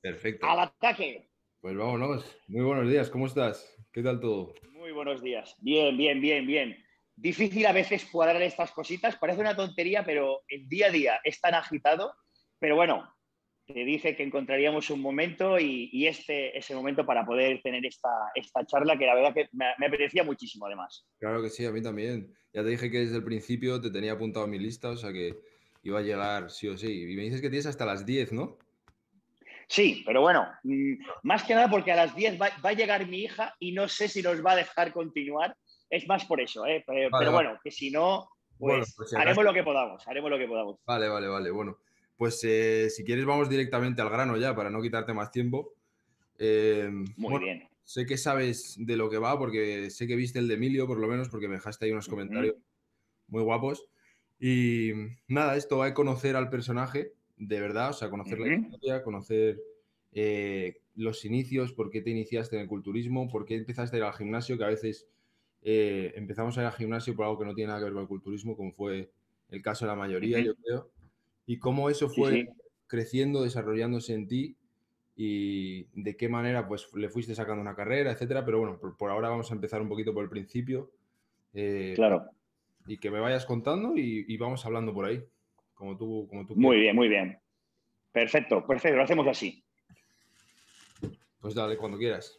Perfecto. Al ataque. Pues vámonos. Muy buenos días, ¿cómo estás? ¿Qué tal todo? Muy buenos días. Bien, bien, bien, bien. Difícil a veces cuadrar estas cositas, parece una tontería, pero el día a día es tan agitado. Pero bueno, te dije que encontraríamos un momento y, este es el momento para poder tener esta, esta charla que la verdad que me, me, apetecía muchísimo además. Claro que sí, a mí también. Ya te dije que desde el principio te tenía apuntado a mi lista, o sea que iba a llegar sí o sí. Y me dices que tienes hasta las 10, ¿no? Sí, pero bueno, mm, más que nada porque a las 10 va, a llegar mi hija y no sé si nos va a dejar continuar. Es más por eso, ¿eh? pero, bueno, que si no, pues, pues haremos lo que podamos, haremos lo que podamos. Vale, vale, vale. Bueno, pues eh, si quieres vamos directamente al grano ya para no quitarte más tiempo. Eh, Muy bien. Sé que sabes de lo que va porque sé que viste el de Emilio, por lo menos, porque me dejaste ahí unos comentarios muy guapos. Y nada, esto va a conocer al personaje de verdad, o sea, conocer la historia, conocer eh, los inicios, por qué te iniciaste en el culturismo, por qué empezaste a ir al gimnasio, que a veces empezamos a ir al gimnasio por algo que no tiene nada que ver con el culturismo, como fue el caso de la mayoría, yo creo y cómo eso fue creciendo, desarrollándose en ti y de qué manera pues le fuiste sacando una carrera, etcétera. Pero bueno, por, ahora vamos a empezar un poquito por el principio. Eh, claro. Y que me vayas contando y, vamos hablando por ahí, como tú, como tú Muy bien, muy bien. Perfecto, perfecto, lo hacemos así. Pues dale, cuando quieras.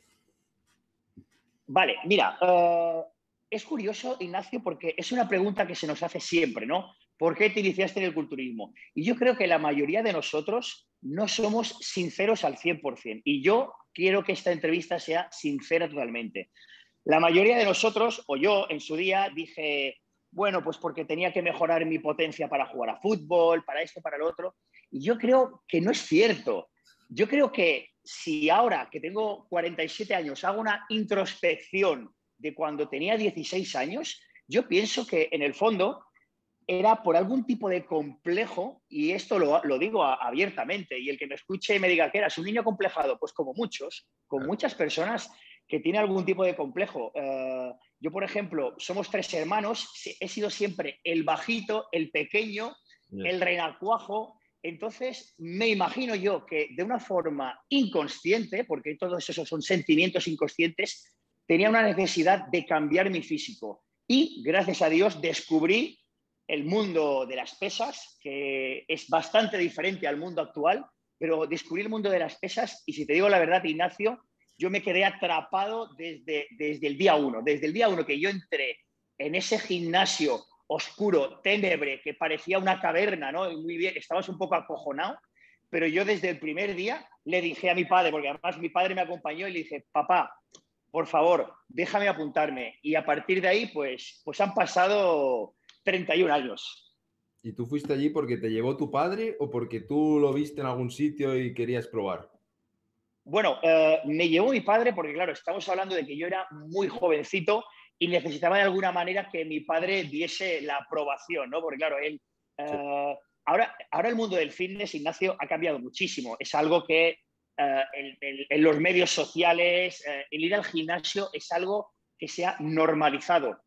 Vale, mira, eh, es curioso, Ignacio, porque es una pregunta que se nos hace siempre, ¿no? ¿Por qué te iniciaste en el culturismo? Y yo creo que la mayoría de nosotros no somos sinceros al 100%. Y yo quiero que esta entrevista sea sincera totalmente. La mayoría de nosotros, o yo en su día, dije, bueno, pues porque tenía que mejorar mi potencia para jugar a fútbol, para esto, para lo otro. Y yo creo que no es cierto. Yo creo que si ahora que tengo 47 años hago una introspección de cuando tenía 16 años, yo pienso que en el fondo era por algún tipo de complejo, y esto lo, digo abiertamente, y el que me escuche y me diga que eras un niño complejado, pues como muchos, con muchas personas que tienen algún tipo de complejo. Eh, yo, por ejemplo, somos tres hermanos, he sido siempre el bajito, el pequeño, el renacuajo, entonces me imagino yo que de una forma inconsciente, porque todos esos son sentimientos inconscientes, tenía una necesidad de cambiar mi físico. Y gracias a Dios descubrí el mundo de las pesas, que es bastante diferente al mundo actual, pero descubrí el mundo de las pesas y si te digo la verdad, Ignacio, yo me quedé atrapado desde, desde el día uno, desde el día uno que yo entré en ese gimnasio oscuro, tenebre, que parecía una caverna, ¿no? estabas un poco acojonado, pero yo desde el primer día le dije a mi padre, porque además mi padre me acompañó y le dije, papá, por favor, déjame apuntarme. Y a partir de ahí, pues, pues han pasado 31 años. ¿Y tú fuiste allí porque te llevó tu padre o porque tú lo viste en algún sitio y querías probar? Bueno, eh, me llevó mi padre porque, claro, estamos hablando de que yo era muy jovencito y necesitaba de alguna manera que mi padre diese la aprobación, ¿no? Porque, claro, él... Eh, ahora, ahora el mundo del fitness, Ignacio, ha cambiado muchísimo. Es algo que eh, en, los medios sociales, el ir al gimnasio es algo que se ha normalizado.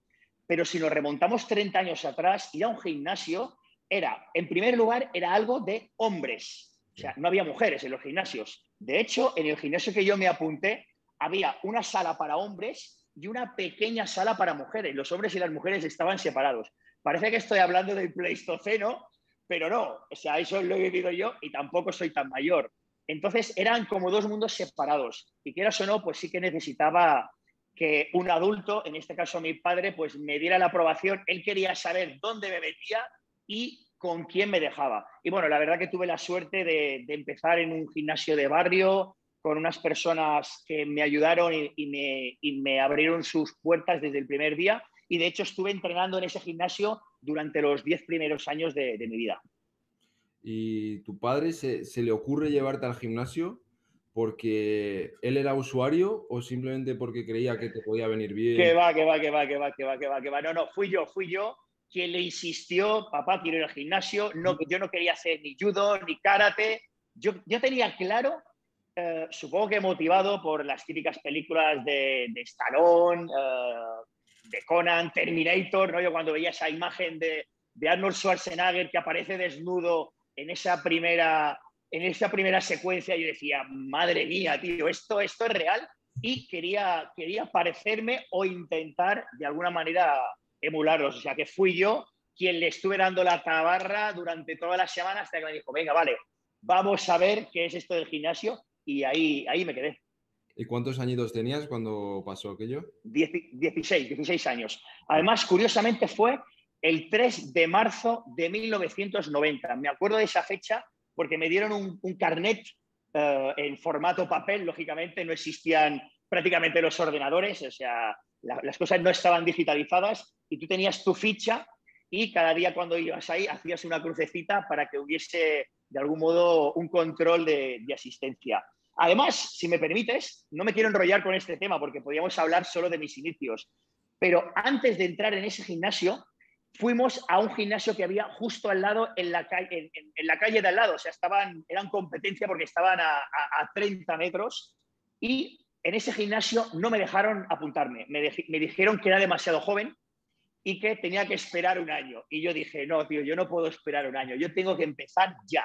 Pero si nos remontamos 30 años atrás, ir a un gimnasio era, en primer lugar, era algo de hombres. O sea, no había mujeres en los gimnasios. De hecho, en el gimnasio que yo me apunté, había una sala para hombres y una pequeña sala para mujeres. Los hombres y las mujeres estaban separados. Parece que estoy hablando del Pleistoceno, pero no. O sea, eso lo he vivido yo y tampoco soy tan mayor. Entonces eran como dos mundos separados. Y quieras o no, pues sí que necesitaba que un adulto, en este caso mi padre, pues me diera la aprobación. Él quería saber dónde me metía y con quién me dejaba. Y bueno, la verdad que tuve la suerte de, empezar en un gimnasio de barrio con unas personas que me ayudaron y, me, abrieron sus puertas desde el primer día. Y de hecho estuve entrenando en ese gimnasio durante los diez primeros años de, mi vida. ¿Y tu padre se, se, le ocurre llevarte al gimnasio? porque él era usuario o simplemente porque creía que te podía venir bien? Que va, que va, que va, que va, que va, que va, que va. No, no, fui yo, fui yo quien le insistió, papá, quiero ir al gimnasio, no, yo no quería hacer ni judo, ni karate. Yo, yo tenía claro, eh, supongo que motivado por las típicas películas de, de Stallone, eh, de Conan, Terminator, ¿no? Yo cuando veía esa imagen de, de Arnold Schwarzenegger que aparece desnudo en esa primera en esa primera secuencia yo decía, madre mía, tío, esto, esto es real y quería, quería parecerme o intentar de alguna manera emularlos. O sea, que fui yo quien le estuve dando la tabarra durante toda la semana hasta que me dijo, venga, vale, vamos a ver qué es esto del gimnasio y ahí, ahí me quedé. ¿Y cuántos añitos tenías cuando pasó aquello? 16, 16 años. Además, curiosamente fue el 3 de marzo de 1990. Me acuerdo de esa fecha porque me dieron un, carnet eh, en formato papel, lógicamente no existían prácticamente los ordenadores, o sea, las cosas no estaban digitalizadas y tú tenías tu ficha y cada día cuando ibas ahí hacías una crucecita para que hubiese de algún modo un control de, asistencia. Además, si me permites, no me quiero enrollar con este tema porque podríamos hablar solo de mis inicios, pero antes de entrar en ese gimnasio, fuimos a un gimnasio que había justo al lado, en la, calle, en, la calle de al lado, o sea, estaban, eran competencia porque estaban a, a 30 metros y en ese gimnasio no me dejaron apuntarme, me, dijeron que era demasiado joven y que tenía que esperar un año. Y yo dije, no, tío, yo no puedo esperar un año, yo tengo que empezar ya,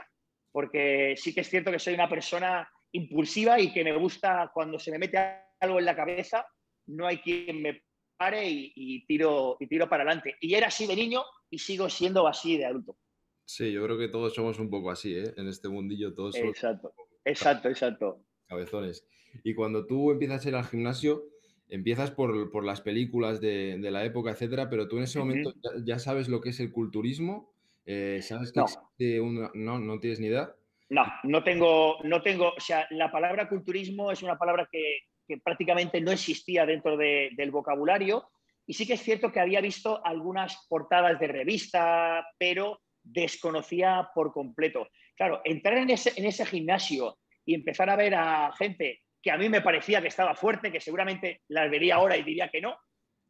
porque sí que es cierto que soy una persona impulsiva y que me gusta cuando se me mete algo en la cabeza, no hay quien me pare y, tiro, y tiro para adelante. Y era así de niño y sigo siendo así de adulto. Sí, yo creo que todos somos un poco así, ¿eh? En este mundillo todos somos... Exacto, exacto, exacto. Cabezones. Y cuando tú empiezas a ir al gimnasio, empiezas por, las películas de, la época, etcétera, pero tú en ese momento ya, sabes lo que es el culturismo, eh, sabes que no. No, no tienes ni idea. No, no tengo, no tengo, o sea, la palabra culturismo es una palabra que, prácticamente no existía dentro del vocabulario y sí que es cierto que había visto algunas portadas de revista, pero desconocía por completo. Claro, entrar en ese, en ese gimnasio y empezar a ver a gente que a mí me parecía que estaba fuerte, que seguramente las vería ahora y diría que no.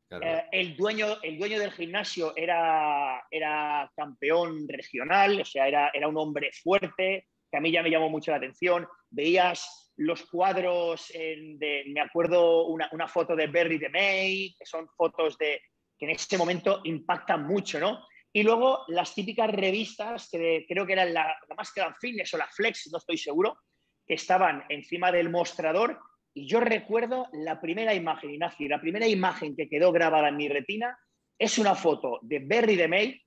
Eh, el, dueño, el dueño del gimnasio era, era campeón regional, o sea, era, era un hombre fuerte, que a mí ya me llamó mucho la atención. Veías los cuadros, de, me acuerdo una, una, foto de Berry de May, que son fotos de, que en ese momento impactan mucho, ¿no? Y luego las típicas revistas, que creo que eran la, la más que Fitness o la Flex, no estoy seguro, estaban encima del mostrador y yo recuerdo la primera imagen, Ignacio, la primera imagen que quedó grabada en mi retina es una foto de Berry de May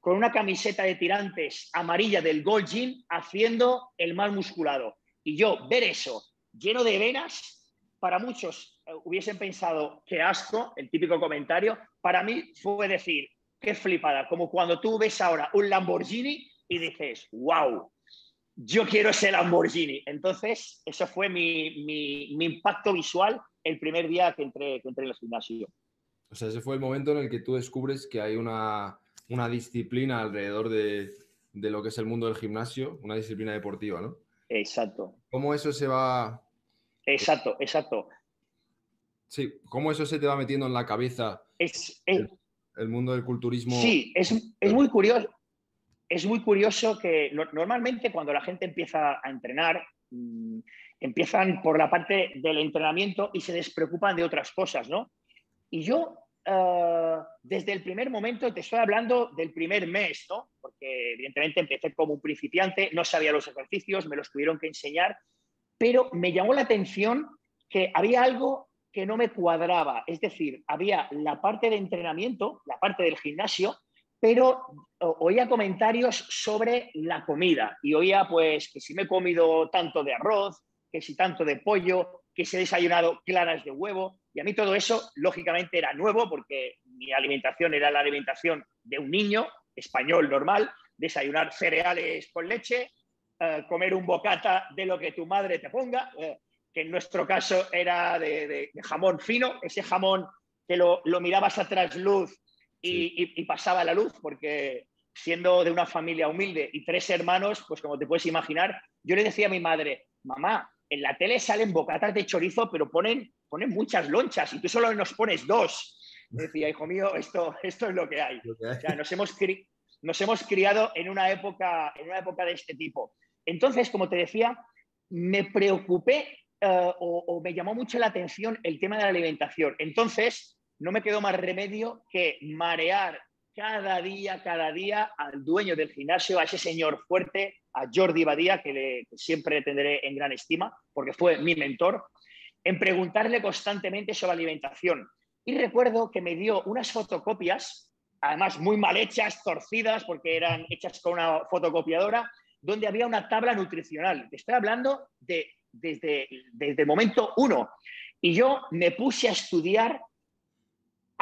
con una camiseta de tirantes amarilla del Gold Gym haciendo el mal musculado. Y yo ver eso lleno de venas, para muchos eh, hubiesen pensado qué asco, el típico comentario, para mí fue decir, qué flipada, como cuando tú ves ahora un Lamborghini y dices, wow, yo quiero ese Lamborghini. Entonces, eso fue mi, impacto visual el primer día que entré, que entré en el gimnasio. O sea, ese fue el momento en el que tú descubres que hay una, disciplina alrededor de, lo que es el mundo del gimnasio, una disciplina deportiva, ¿no? Exacto. ¿Cómo eso se va... Exacto, exacto. Sí, ¿cómo eso se te va metiendo en la cabeza? Es, el, mundo del culturismo. Sí, es, es muy curioso es muy curioso que normalmente cuando la gente empieza a entrenar, mm, empiezan por la parte del entrenamiento y se despreocupan de otras cosas, ¿no? Y yo, eh, desde el primer momento, te estoy hablando del primer mes, ¿no? Porque evidentemente empecé como un principiante, no sabía los ejercicios, me los tuvieron que enseñar, pero me llamó la atención que había algo que no me cuadraba, es decir, había la parte de entrenamiento, la parte del gimnasio, pero oía comentarios sobre la comida y oía pues que si me he comido tanto de arroz, que si tanto de pollo, que si he desayunado claras de huevo. Y a mí todo eso lógicamente era nuevo porque mi alimentación era la alimentación de un niño español normal, desayunar cereales con leche, eh, comer un bocata de lo que tu madre te ponga, eh, que en nuestro caso era de, jamón fino, ese jamón que lo, lo mirabas a trasluz y, pasaba la luz, porque siendo de una familia humilde y tres hermanos, pues como te puedes imaginar, yo le decía a mi madre, mamá, en la tele salen bocatas de chorizo, pero ponen, ponen muchas lonchas y tú solo nos pones dos. decía, hijo mío, esto, esto es lo que hay. nos, hemos nos hemos criado en una, época, en una época de este tipo. Entonces, como te decía, me preocupé eh, o, o, me llamó mucho la atención el tema de la alimentación. Entonces, no me quedó más remedio que marear cada día, cada día al dueño del gimnasio, a ese señor fuerte, a Jordi Badía, que, le, siempre tendré en gran estima, porque fue mi mentor, en preguntarle constantemente sobre alimentación. Y recuerdo que me dio unas fotocopias, además muy mal hechas, torcidas, porque eran hechas con una fotocopiadora, donde había una tabla nutricional. estoy hablando de, desde, desde el momento uno. Y yo me puse a estudiar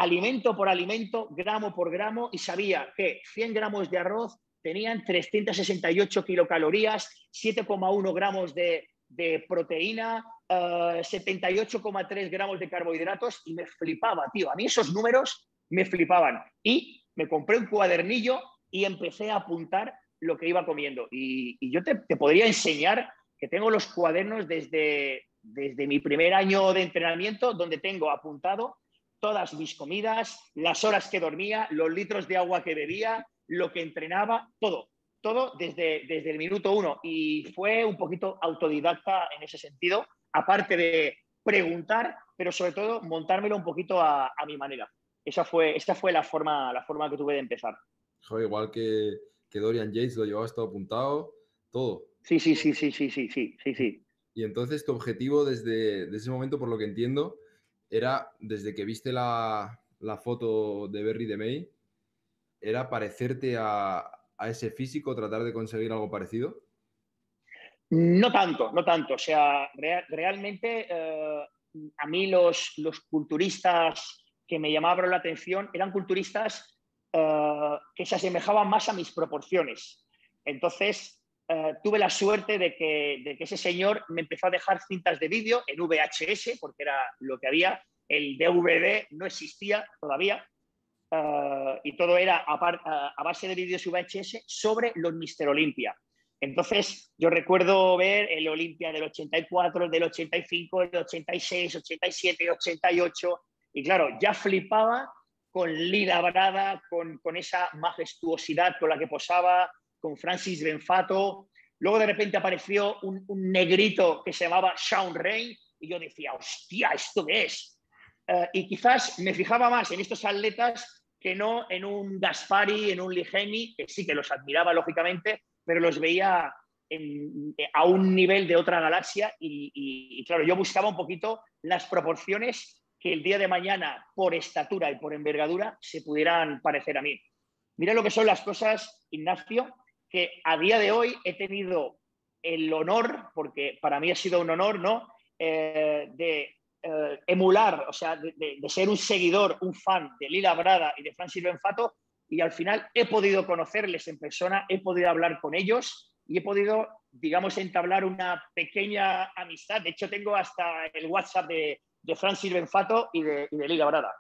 alimento por alimento, gramo por gramo, y sabía que 100 gramos de arroz tenían 368 kilocalorías, 7,1 gramos de, proteína, 78,3 eh, gramos de carbohidratos, y me flipaba, tío. A mí esos números me flipaban. Y me compré un cuadernillo y empecé a apuntar lo que iba comiendo. Y, yo te, podría enseñar que tengo los cuadernos desde, desde mi primer año de entrenamiento, donde tengo apuntado todas mis comidas, las horas que dormía, los litros de agua que bebía, lo que entrenaba, todo, todo desde, desde el minuto uno. Y fue un poquito autodidacta en ese sentido, aparte de preguntar, pero sobre todo montármelo un poquito a, mi manera. Esa fue, esa fue la, forma, la forma que tuve de empezar. igual que, que Dorian Yates lo llevaba todo apuntado, todo. Sí, sí, sí, sí, sí, sí, sí, sí, sí. Y entonces tu objetivo desde, desde ese momento, por lo que entiendo, era desde que viste la, foto de Berry de May, era parecerte a, ese físico, tratar de conseguir algo parecido. No tanto, no tanto. O sea, realmente eh, a mí los, los, culturistas que me llamaban la atención eran culturistas eh, que se asemejaban más a mis proporciones. Entonces, eh, tuve la suerte de que, ese señor me empezó a dejar cintas de vídeo en VHS, porque era lo que había. El DVD no existía todavía. Eh, y todo era a, base de vídeos VHS sobre los Mister Olympia. Entonces, yo recuerdo ver el Olympia del 84, el del 85, el del 86, 87, 88. Y claro, ya flipaba con Lila Brada, con, con esa majestuosidad con la que posaba, con Francis Benfato. Luego de repente apareció un, negrito que se llamaba Sean Ray y yo decía, hostia, ¿esto qué es? Eh, y quizás me fijaba más en estos atletas que no en un Gaspari, en un Ligeni, que sí que los admiraba lógicamente, pero los veía a un nivel de otra galaxia y, claro, yo buscaba un poquito las proporciones que el día de mañana, por estatura y por envergadura, se pudieran parecer a mí. Mira lo que son las cosas, Ignacio, que a día de hoy he tenido el honor, porque para mí ha sido un honor, ¿no? Eh, de eh, emular, o sea, de, ser un seguidor, un fan de Lila Brada y de Francis Benfato, y al final he podido conocerles en persona, he podido hablar con ellos y he podido, digamos, entablar una pequeña amistad. De hecho, tengo hasta el WhatsApp de, Francis Benfato y de, Lila Brada.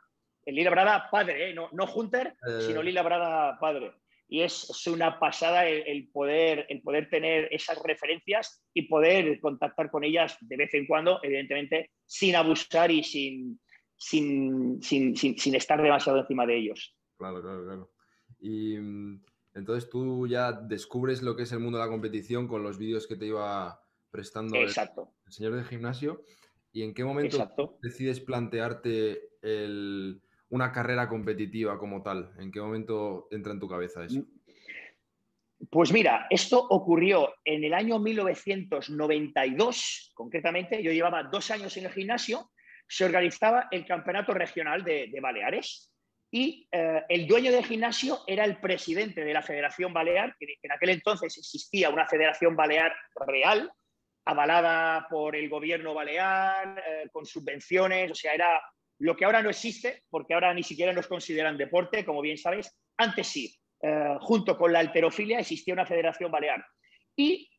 El Lila Brada padre, ¿eh? no, no Hunter, sino Lila Brada padre y es, una pasada el, poder, el poder tener esas referencias y poder contactar con ellas de vez en cuando, evidentemente, sin abusar y sin, sin, sin, estar demasiado encima de ellos. Claro, claro, claro. Y mm, entonces tú ya descubres lo que es el mundo de la competición con los vídeos que te iba prestando El, señor del gimnasio. ¿Y en qué momento decides plantearte el una carrera competitiva como tal? ¿En qué momento entra en tu cabeza eso? Pues mira, esto ocurrió en el año 1992, concretamente, yo llevaba dos años en el gimnasio, se organizaba el campeonato regional de, Baleares y eh, el dueño del gimnasio era el presidente de la Federación Balear, que en aquel entonces existía una Federación Balear real, avalada por el gobierno balear, eh, con subvenciones, o sea, era lo que ahora no existe, porque ahora ni siquiera nos consideran deporte, como bien sabéis, antes sí. Eh, junto con la alterofilia existía una federación balear. Y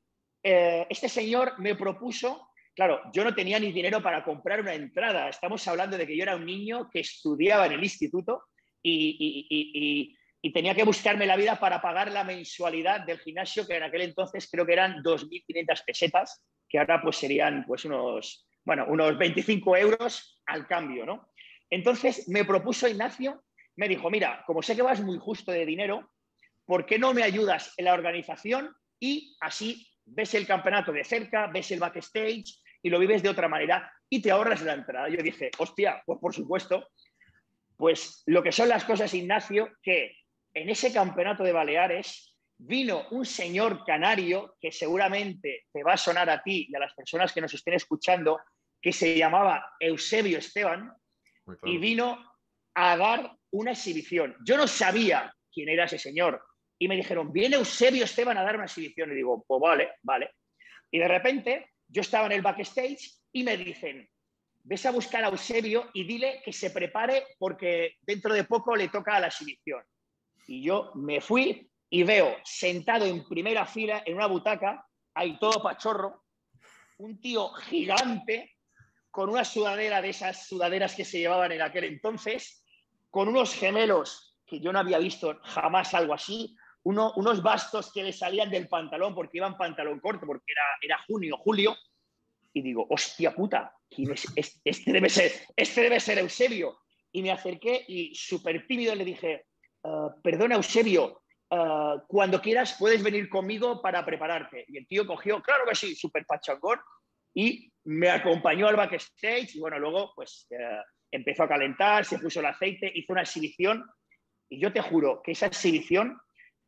eh, este señor me propuso, claro, yo no tenía ni dinero para comprar una entrada, estamos hablando de que yo era un niño que estudiaba en el instituto y, tenía que buscarme la vida para pagar la mensualidad del gimnasio, que en aquel entonces creo que eran 2.500 pesetas, que ahora pues serían pues unos, bueno, unos 25 euros al cambio, ¿no? Entonces me propuso Ignacio, me dijo, mira, como sé que vas muy justo de dinero, ¿por qué no me ayudas en la organización y así ves el campeonato de cerca, ves el backstage y lo vives de otra manera y te ahorras la entrada? Yo dije, hostia, pues por supuesto, pues lo que son las cosas, Ignacio, que en ese campeonato de Baleares vino un señor canario que seguramente te va a sonar a ti y a las personas que nos estén escuchando, que se llamaba Eusebio Esteban, y vino a dar una exhibición. Yo no sabía quién era ese señor. Y me dijeron, viene Eusebio Esteban a dar una exhibición. Y digo, pues vale, vale. Y de repente yo estaba en el backstage y me dicen, ves a buscar a Eusebio y dile que se prepare porque dentro de poco le toca a la exhibición. Y yo me fui y veo sentado en primera fila en una butaca, ahí todo pachorro, un tío gigante con una sudadera de esas sudaderas que se llevaban en aquel entonces, con unos gemelos que yo no había visto jamás algo así, unos bastos que le salían del pantalón porque iban pantalón corto, porque era, era junio, julio, y digo, hostia puta, Este, debe ser, este debe ser Eusebio. Y me acerqué y súper tímido le dije, ah, perdona Eusebio, ah, cuando quieras puedes venir conmigo para prepararte. Y el tío cogió, claro que sí, súper pachangón, y me acompañó al backstage y bueno, luego pues eh, empezó a calentar, se puso el aceite, hizo una exhibición y yo te juro que esa exhibición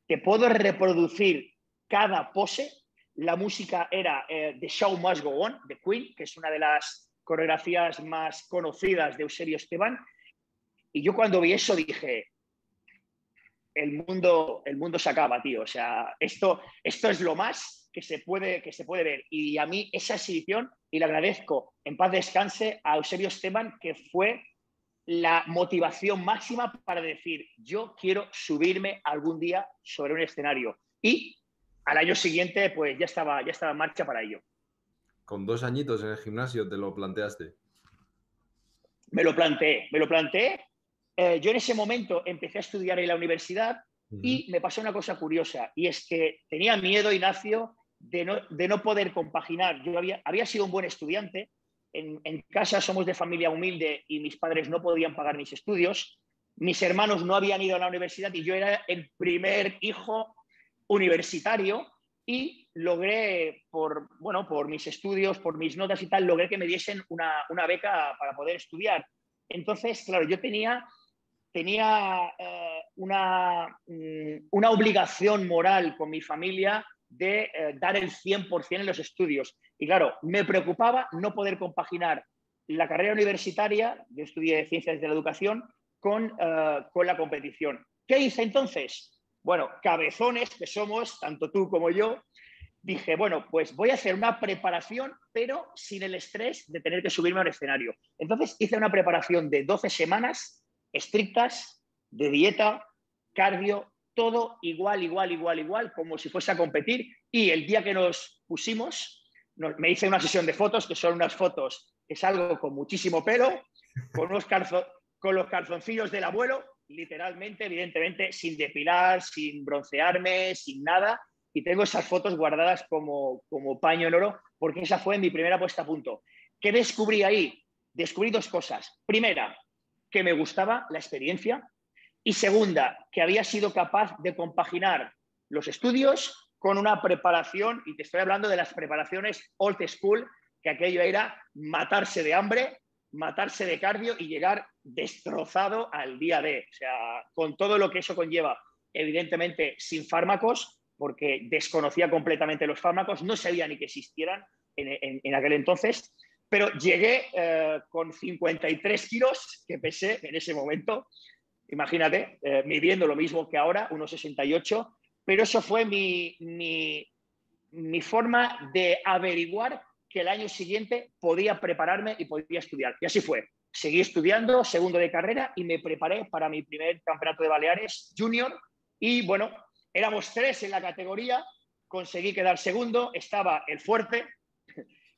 te puedo reproducir cada pose. La música era eh, The Show Must Go On, de Queen, que es una de las coreografías más conocidas de Eusebio Esteban. Y yo cuando vi eso dije, el mundo, el mundo se acaba, tío. O sea, esto, esto es lo más que se, puede, que se puede ver. Y a mí esa exhibición, y le agradezco en paz descanse a Eusebio Esteban, que fue la motivación máxima para decir, yo quiero subirme algún día sobre un escenario. Y al año siguiente, pues ya estaba, ya estaba en marcha para ello. Con dos añitos en el gimnasio te lo planteaste. Me lo planteé, me lo planteé. Eh, yo en ese momento empecé a estudiar en la universidad y me pasó una cosa curiosa, y es que tenía miedo, Ignacio, de no, de no poder compaginar. Yo había, había sido un buen estudiante, en, casa somos de familia humilde y mis padres no podían pagar mis estudios. Mis hermanos no habían ido a la universidad y yo era el primer hijo universitario y logré, por, bueno, por mis estudios, por mis notas y tal, logré que me diesen una, beca para poder estudiar. Entonces, claro, yo tenía, tenía eh, una, mm, una obligación moral con mi familia de eh, dar el 100% en los estudios. Y claro, me preocupaba no poder compaginar la carrera universitaria, de estudio de ciencias de la educación, con, eh, con la competición. ¿Qué hice entonces? Bueno, cabezones que somos, tanto tú como yo, dije, bueno, pues voy a hacer una preparación, pero sin el estrés de tener que subirme al escenario. Entonces hice una preparación de 12 semanas estrictas de dieta, cardio, todo igual, igual, igual, igual, como si fuese a competir. Y el día que nos pusimos, me hice una sesión de fotos, que son unas fotos que salgo con muchísimo pelo, con, con los calzoncillos del abuelo, literalmente, evidentemente, sin depilar, sin broncearme, sin nada. Y tengo esas fotos guardadas como, como paño en oro, porque esa fue mi primera puesta a punto. ¿Qué descubrí ahí? Descubrí dos cosas. Primera, que me gustaba la experiencia, y segunda, que había sido capaz de compaginar los estudios con una preparación, y te estoy hablando de las preparaciones old school, que aquello era matarse de hambre, matarse de cardio y llegar destrozado al día de, o sea, con todo lo que eso conlleva, evidentemente sin fármacos, porque desconocía completamente los fármacos, no sabía ni que existieran en, aquel entonces, pero llegué eh, con 53 kilos que pesé en ese momento imagínate, eh, midiendo lo mismo que ahora, unos 68, pero eso fue mi, mi, forma de averiguar que el año siguiente podía prepararme y podía estudiar. Y así fue. Seguí estudiando, segundo de carrera, y me preparé para mi primer campeonato de Baleares junior. Y bueno, éramos tres en la categoría, conseguí quedar segundo, estaba el fuerte,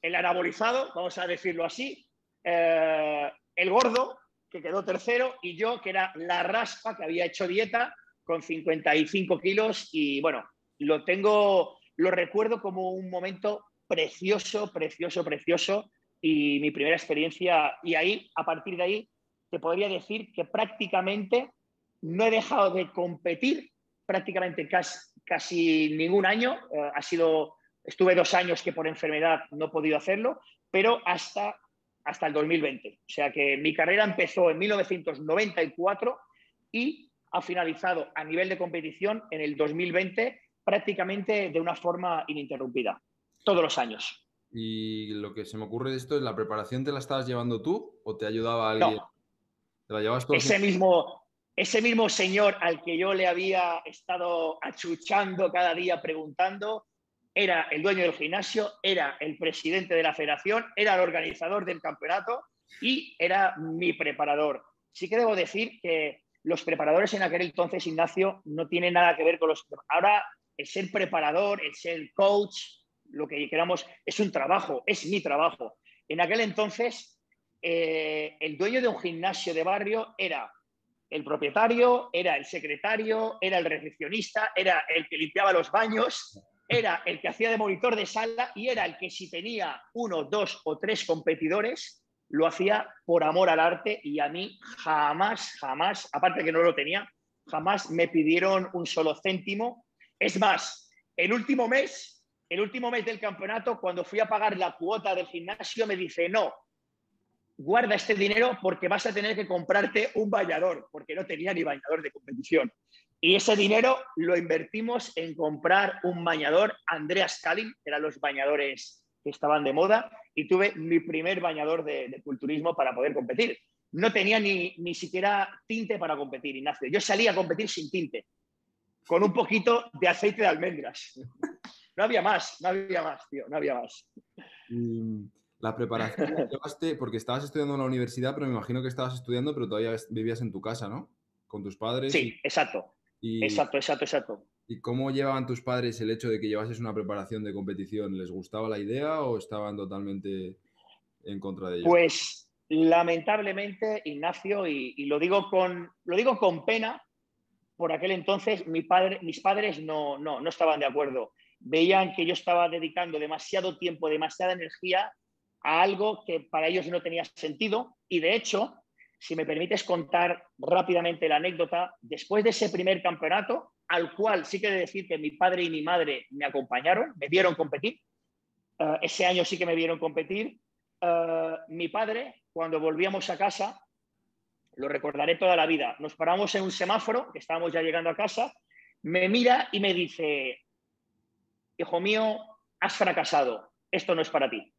el anabolizado, vamos a decirlo así, eh, el gordo, que quedó tercero, y yo, que era la raspa, que había hecho dieta con 55 kilos. Y bueno, lo tengo, lo recuerdo como un momento precioso, precioso, precioso. Y mi primera experiencia, y ahí, a partir de ahí, te podría decir que prácticamente no he dejado de competir prácticamente casi, casi ningún año. Eh, ha sido, estuve dos años que por enfermedad no he podido hacerlo, pero hasta hasta el 2020. O sea que mi carrera empezó en 1994 y ha finalizado a nivel de competición en el 2020 prácticamente de una forma ininterrumpida, todos los años. Y lo que se me ocurre de esto es, ¿la preparación te la estabas llevando tú o te ayudaba alguien? ¿Te la llevas tú? Ese mismo, ese mismo señor al que yo le había estado achuchando cada día preguntando, era el dueño del gimnasio, era el presidente de la federación, era el organizador del campeonato y era mi preparador. Sí que debo decir que los preparadores en aquel entonces, Ignacio, no tienen nada que ver con los... Ahora, el ser preparador, el ser coach, lo que queramos, es un trabajo, es mi trabajo. En aquel entonces, eh, el dueño de un gimnasio de barrio era el propietario, era el secretario, era el recepcionista, era el que limpiaba los baños, era el que hacía de monitor de sala y era el que si tenía uno, dos o tres competidores, lo hacía por amor al arte y a mí jamás, jamás, aparte que no lo tenía, jamás me pidieron un solo céntimo. Es más, el último mes, el último mes del campeonato, cuando fui a pagar la cuota del gimnasio, me dice, no, guarda este dinero porque vas a tener que comprarte un bañador, porque no tenía ni bañador de competición. Y ese dinero lo invertimos en comprar un bañador Andreas Kalin, eran los bañadores que estaban de moda, y tuve mi primer bañador de, culturismo para poder competir. No tenía ni, ni siquiera tinte para competir, Ignacio. Yo salía a competir sin tinte, con un poquito de aceite de almendras. No había más, no había más, tío, no había más. La preparación llevaste, porque estabas estudiando en la universidad, pero me imagino que estabas estudiando, pero todavía vivías en tu casa, ¿no? Con tus padres. Sí, exacto. Exacto, exacto, exacto. ¿Y cómo llevaban tus padres el hecho de que llevases una preparación de competición? ¿Les gustaba la idea o estaban totalmente en contra de ella? Pues lamentablemente, Ignacio, y, lo, digo con, lo digo con pena, por aquel entonces mi padre, mis padres no, no, no estaban de acuerdo. Veían que yo estaba dedicando demasiado tiempo, demasiada energía a algo que para ellos no tenía sentido. Y de hecho, si me permites contar rápidamente la anécdota, después de ese primer campeonato, al cual sí que de decir que mi padre y mi madre me acompañaron, me vieron competir, eh, ese año sí que me vieron competir, eh, mi padre, cuando volvíamos a casa, lo recordaré toda la vida, nos paramos en un semáforo, que estábamos ya llegando a casa, me mira y me dice, hijo mío, has fracasado, esto no es para ti.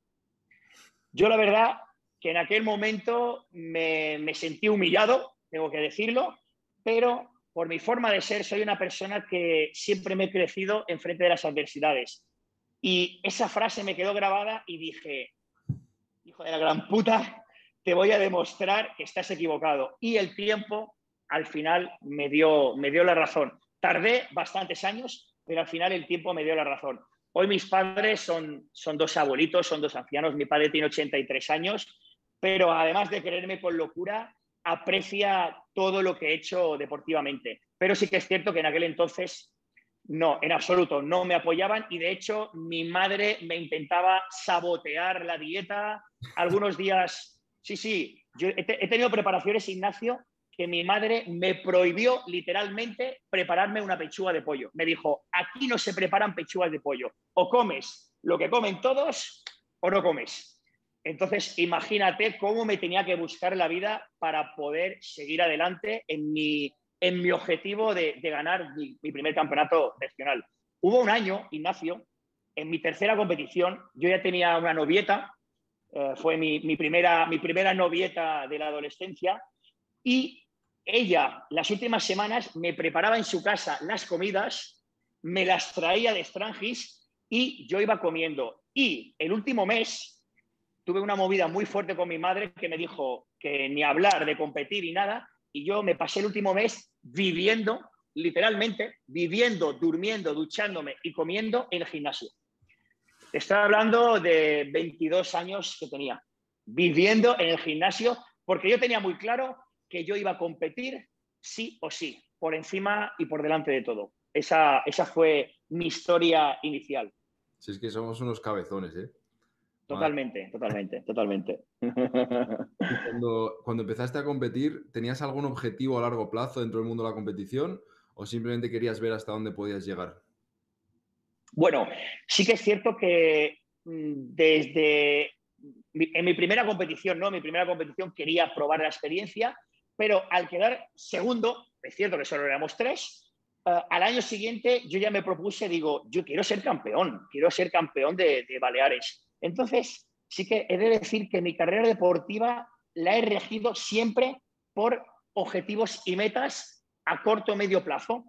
Yo la verdad que en aquel momento me, sentí humillado, tengo que decirlo, pero por mi forma de ser soy una persona que siempre me he crecido en frente de las adversidades. Y esa frase me quedó grabada y dije, hijo de la gran puta, te voy a demostrar que estás equivocado. Y el tiempo al final me dio, me dio la razón. Tardé bastantes años, pero al final el tiempo me dio la razón. Hoy mis padres son, son dos abuelitos, son dos ancianos. Mi padre tiene 83 años, pero además de quererme con locura, aprecia todo lo que he hecho deportivamente. Pero sí que es cierto que en aquel entonces no, en absoluto, no me apoyaban y de hecho mi madre me intentaba sabotear la dieta. Algunos días, sí, sí, yo he, tenido preparaciones, Ignacio, que mi madre me prohibió literalmente prepararme una pechuga de pollo. Me dijo, aquí no se preparan pechugas de pollo. O comes lo que comen todos o no comes. Entonces, imagínate cómo me tenía que buscar la vida para poder seguir adelante en mi, en mi objetivo de, ganar mi, primer campeonato nacional. Hubo un año, Ignacio, en mi tercera competición, yo ya tenía una novieta, eh, fue mi, mi, primera, mi primera novieta de la adolescencia, y ella las últimas semanas me preparaba en su casa las comidas, me las traía de Strangis y yo iba comiendo. Y el último mes tuve una movida muy fuerte con mi madre que me dijo que ni hablar de competir y nada. Y yo me pasé el último mes viviendo, literalmente, viviendo, durmiendo, duchándome y comiendo en el gimnasio. Estaba hablando de 22 años que tenía, viviendo en el gimnasio, porque yo tenía muy claro que yo iba a competir sí o sí, por encima y por delante de todo. Esa, esa fue mi historia inicial. Si es que somos unos cabezones, ¿eh? Totalmente, totalmente, totalmente. Cuando, cuando, empezaste a competir, ¿tenías algún objetivo a largo plazo dentro del mundo de la competición o simplemente querías ver hasta dónde podías llegar? Bueno, sí que es cierto que mm, desde en mi primera competición, ¿no? Mi primera competición quería probar la experiencia pero al quedar segundo, es cierto que solo éramos tres, eh, al año siguiente yo ya me propuse, digo, yo quiero ser campeón, quiero ser campeón de, de Baleares. Entonces, sí que he de decir que mi carrera deportiva la he regido siempre por objetivos y metas a corto o medio plazo.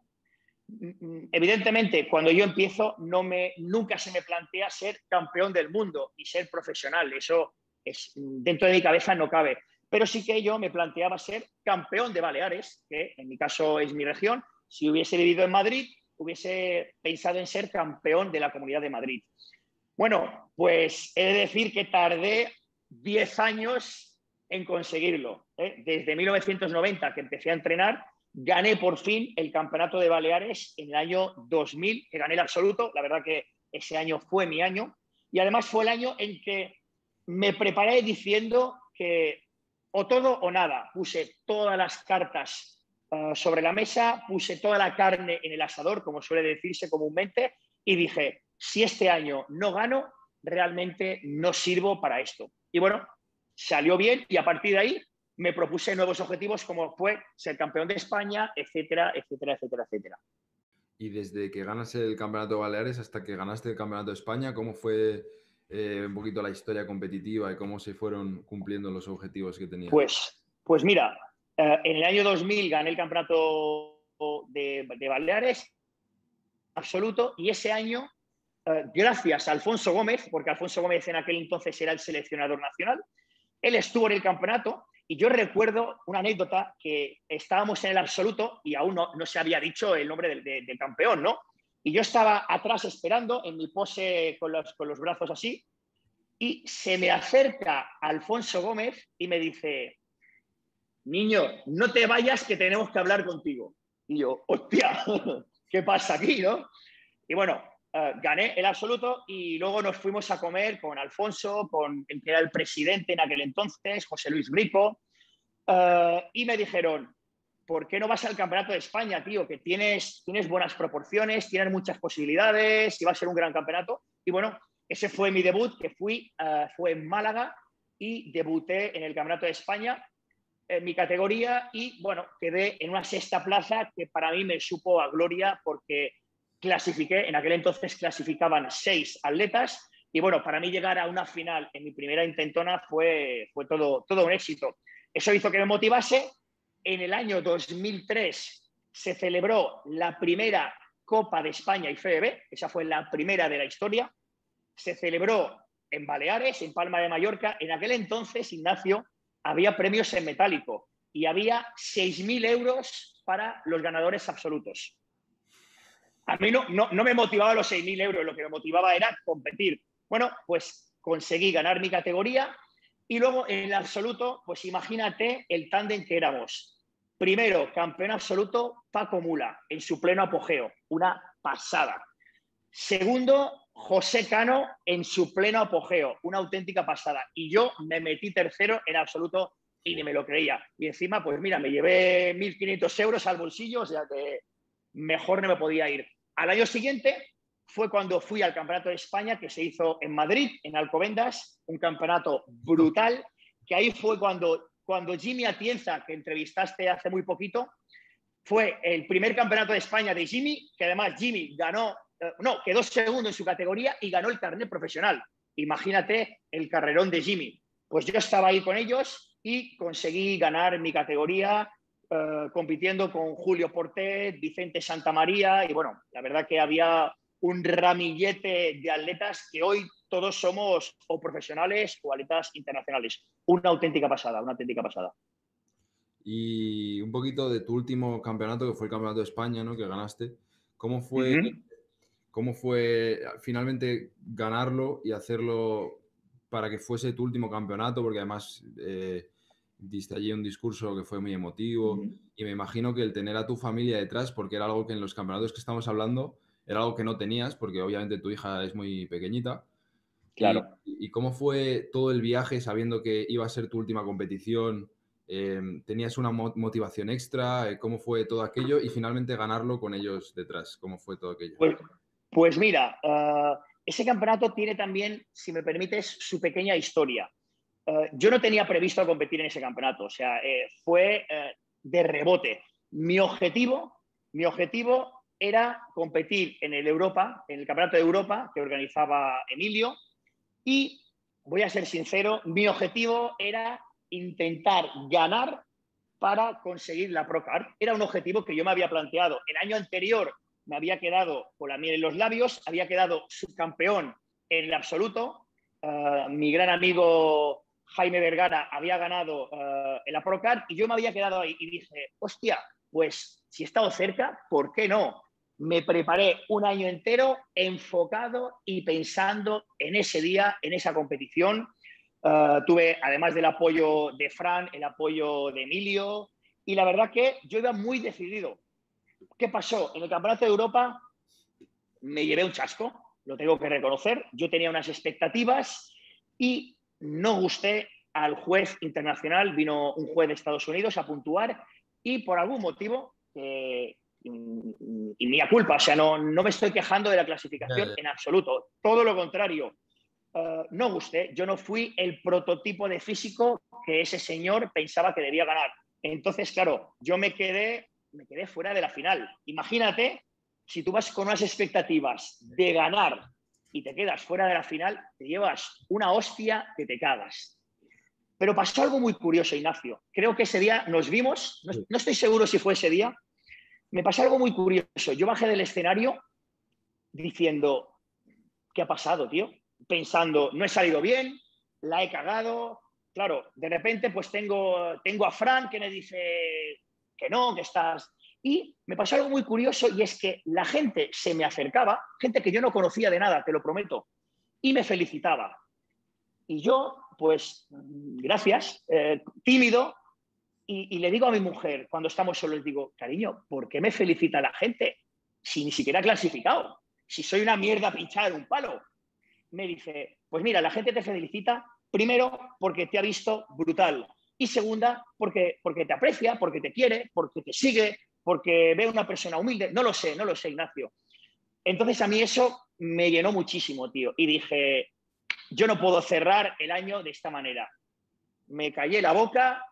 Evidentemente, cuando yo empiezo, no me, nunca se me plantea ser campeón del mundo y ser profesional. Eso es, dentro de mi cabeza no cabe. Pero sí que yo me planteaba ser campeón de Baleares, que en mi caso es mi región. Si hubiese vivido en Madrid, hubiese pensado en ser campeón de la Comunidad de Madrid. Bueno, pues he de decir que tardé 10 años en conseguirlo. ¿eh? Desde 1990 que empecé a entrenar, gané por fin el Campeonato de Baleares en el año 2000, que gané el absoluto. La verdad que ese año fue mi año. Y además fue el año en que me preparé diciendo que o todo o nada. Puse todas las cartas uh, sobre la mesa, puse toda la carne en el asador, como suele decirse comúnmente, y dije, si este año no gano, realmente no sirvo para esto. Y bueno, salió bien y a partir de ahí me propuse nuevos objetivos como fue ser campeón de España, etcétera, etcétera, etcétera, etcétera. Y desde que ganas el Campeonato de Baleares hasta que ganaste el Campeonato de España, ¿cómo fue eh, un poquito la historia competitiva y cómo se fueron cumpliendo los objetivos que tenías? Pues, pues mira, eh, en el año 2000 gané el Campeonato de, de Baleares absoluto y ese año eh, gracias a Alfonso Gómez, porque Alfonso Gómez en aquel entonces era el seleccionador nacional, él estuvo en el campeonato y yo recuerdo una anécdota que estábamos en el absoluto y aún no, se había dicho el nombre del, campeón, ¿no? Y yo estaba atrás esperando en mi pose con los, con los brazos así y se me acerca Alfonso Gómez y me dice, niño, no te vayas que tenemos que hablar contigo. Y yo, hostia, ¿qué pasa aquí, no? Y bueno, eh, gané el absoluto y luego nos fuimos a comer con Alfonso, con el que era el presidente en aquel entonces, José Luis Brico, eh, y me dijeron, ¿por qué no vas al Campeonato de España, tío? Que tienes, tienes buenas proporciones, tienes muchas posibilidades y va a ser un gran campeonato. Y bueno, ese fue mi debut, que fui, eh, fue en Málaga y debuté en el Campeonato de España en mi categoría y bueno, quedé en una sexta plaza que para mí me supo a gloria porque clasifiqué, en aquel entonces clasificaban seis atletas y bueno, para mí llegar a una final en mi primera intentona fue, fue todo, todo un éxito. Eso hizo que me motivase. En el año 2003 se celebró la primera Copa de España y FEB, esa fue la primera de la historia. Se celebró en Baleares, en Palma de Mallorca. En aquel entonces, Ignacio, había premios en metálico y había 6.000 euros para los ganadores absolutos. A mí no, no, me motivaba los 6.000 euros, lo que me motivaba era competir. Bueno, pues conseguí ganar mi categoría y luego en el absoluto, pues imagínate el tándem que éramos. Primero, campeón absoluto, Paco Mula, en su pleno apogeo, una pasada. Segundo, José Cano en su pleno apogeo, una auténtica pasada. Y yo me metí tercero en absoluto y ni me lo creía. Y encima, pues mira, me llevé 1.500 euros al bolsillo, o sea que mejor no me podía ir. Al año siguiente fue cuando fui al Campeonato de España que se hizo en Madrid, en Alcobendas, un campeonato brutal, que ahí fue cuando, cuando Jimmy Atienza, que entrevistaste hace muy poquito, fue el primer campeonato de España de Jimmy, que además Jimmy ganó, eh, no, quedó segundo en su categoría y ganó el carnet profesional. Imagínate el carrerón de Jimmy. Pues yo estaba ahí con ellos y conseguí ganar mi categoría eh, compitiendo con Julio Portet, Vicente Santamaría y bueno, la verdad que había un ramillete de atletas que hoy todos somos o profesionales o atletas internacionales. Una auténtica pasada, una auténtica pasada. Y un poquito de tu último campeonato, que fue el Campeonato de España, ¿no? Que ganaste. ¿Cómo fue, ¿cómo fue finalmente ganarlo y hacerlo para que fuese tu último campeonato? Porque además eh, diste allí un discurso que fue muy emotivo y me imagino que el tener a tu familia detrás, porque era algo que en los campeonatos que estamos hablando era algo que no tenías, porque obviamente tu hija es muy pequeñita. Claro. ¿Y, cómo fue todo el viaje sabiendo que iba a ser tu última competición? Em, ¿Tenías una motivación extra? Eh, ¿Cómo fue todo aquello? Y finalmente ganarlo con ellos detrás. ¿Cómo fue todo aquello? Pues, pues mira, ah, ese campeonato tiene también, si me permites, su pequeña historia. Eh, yo no tenía previsto competir en ese campeonato, o sea, eh, fue eh, de rebote. Mi objetivo, mi objetivo era competir en el Europa, en el Campeonato de Europa que organizaba Emilio, y voy a ser sincero, mi objetivo era intentar ganar para conseguir la Procard. Era un objetivo que yo me había planteado. El año anterior me había quedado con la miel en los labios, había quedado subcampeón en el absoluto. mi gran amigo Jaime Vergara había ganado uh, en la Procard y yo me había quedado ahí y dije, hostia, pues si he estado cerca, ¿por qué no? Me preparé un año entero enfocado y pensando en ese día, en esa competición. Uh, tuve, además del apoyo de Fran, el apoyo de Emilio y la verdad que yo iba muy decidido. ¿Qué pasó? En el Campeonato de Europa me llevé un chasco, lo tengo que reconocer. Yo tenía unas expectativas y no gusté al juez internacional, vino un juez de Estados Unidos a puntuar y por algún motivo, y mía culpa, o sea, no, no me estoy quejando de la clasificación en absoluto, todo lo contrario, eh, no gusté, yo no fui el prototipo de físico que ese señor pensaba que debía ganar. Entonces, claro, yo me quedé, me quedé fuera de la final. Imagínate si tú vas con unas expectativas de ganar y te quedas fuera de la final, te llevas una hostia que te cagas. Pero pasó algo muy curioso, Ignacio. Creo que ese día nos vimos, no, estoy seguro si fue ese día, me pasó algo muy curioso. Yo bajé del escenario diciendo, ¿qué ha pasado, tío? Pensando, no he salido bien, la he cagado. Claro, de repente pues tengo, tengo a Fran que me dice que no, que estás, y me pasó algo muy curioso y es que la gente se me acercaba, gente que yo no conocía de nada, te lo prometo, y me felicitaba. Y yo, pues, gracias, eh, tímido, y, le digo a mi mujer, cuando estamos solos, digo, cariño, ¿por qué me felicita la gente si ni siquiera he clasificado? Si soy una mierda pinchada un palo. Me dice, pues mira, la gente te felicita primero porque te ha visto brutal y segunda porque, porque te aprecia, porque te quiere, porque te sigue, porque ve una persona humilde. No lo sé, no lo sé, Ignacio. Entonces a mí eso me llenó muchísimo, tío. Y dije, yo no puedo cerrar el año de esta manera. Me callé la boca,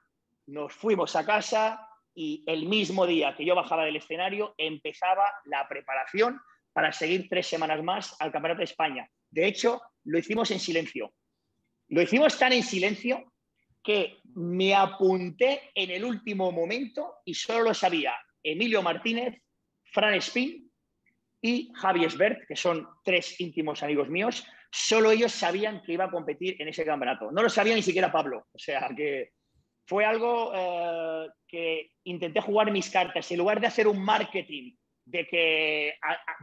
nos fuimos a casa y el mismo día que yo bajaba del escenario empezaba la preparación para seguir tres semanas más al Campeonato de España. De hecho, lo hicimos en silencio. Lo hicimos tan en silencio que me apunté en el último momento y solo lo sabía Emilio Martínez, Fran Spin y Javi Esbert, que son tres íntimos amigos míos, solo ellos sabían que iba a competir en ese campeonato. No lo sabía ni siquiera Pablo. O sea que fue algo eh, que intenté jugar mis cartas. En lugar de hacer un marketing de que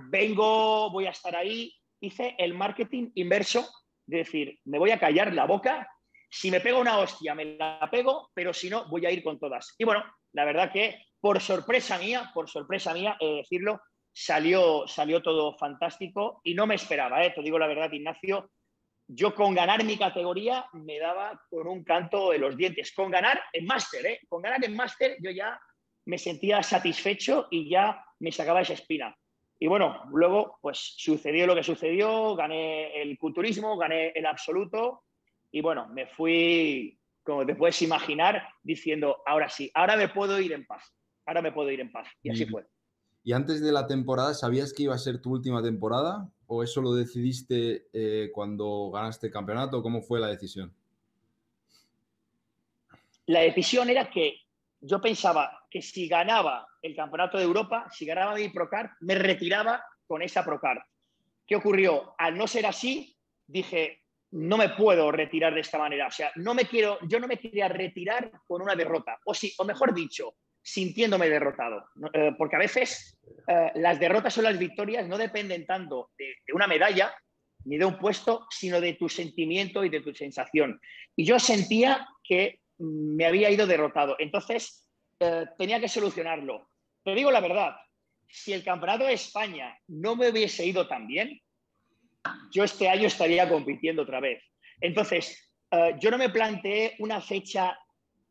vengo, voy a estar ahí, hice el marketing inverso, de decir, me voy a callar la boca. Si me pego una hostia, me la pego, pero si no, voy a ir con todas. Y bueno, la verdad que por sorpresa mía, por sorpresa mía, eh, decirlo, salió, salió todo fantástico y no me esperaba, eh, te digo la verdad, Ignacio. Yo con ganar mi categoría me daba con un canto de los dientes. Con ganar en máster, ¿eh? con ganar en máster yo ya me sentía satisfecho y ya me sacaba esa espina. Y bueno, luego pues sucedió lo que sucedió, gané el culturismo, gané el absoluto y bueno, me fui, como te puedes imaginar, diciendo, ahora sí, ahora me puedo ir en paz ahora me puedo ir en paz. Y así fue. ¿Y antes de la temporada sabías que iba a ser tu última temporada? ¿O eso lo decidiste eh, cuando ganaste el campeonato? ¿Cómo fue la decisión? La decisión era que yo pensaba que si ganaba el campeonato de Europa, si ganaba mi Procard, me retiraba con esa Procard. ¿Qué ocurrió? Al no ser así, dije, no me puedo retirar de esta manera. O sea, no me quiero, yo no me quería retirar con una derrota. O, sí, o mejor dicho, sintiéndome derrotado. Eh, porque a veces eh, las derrotas o las victorias no dependen tanto de, una medalla ni de un puesto, sino de tu sentimiento y de tu sensación. Y yo sentía que me había ido derrotado. Entonces, eh, tenía que solucionarlo. Te digo la verdad, si el Campeonato de España no me hubiese ido tan bien, yo este año estaría compitiendo otra vez. Entonces, yo no me planteé una fecha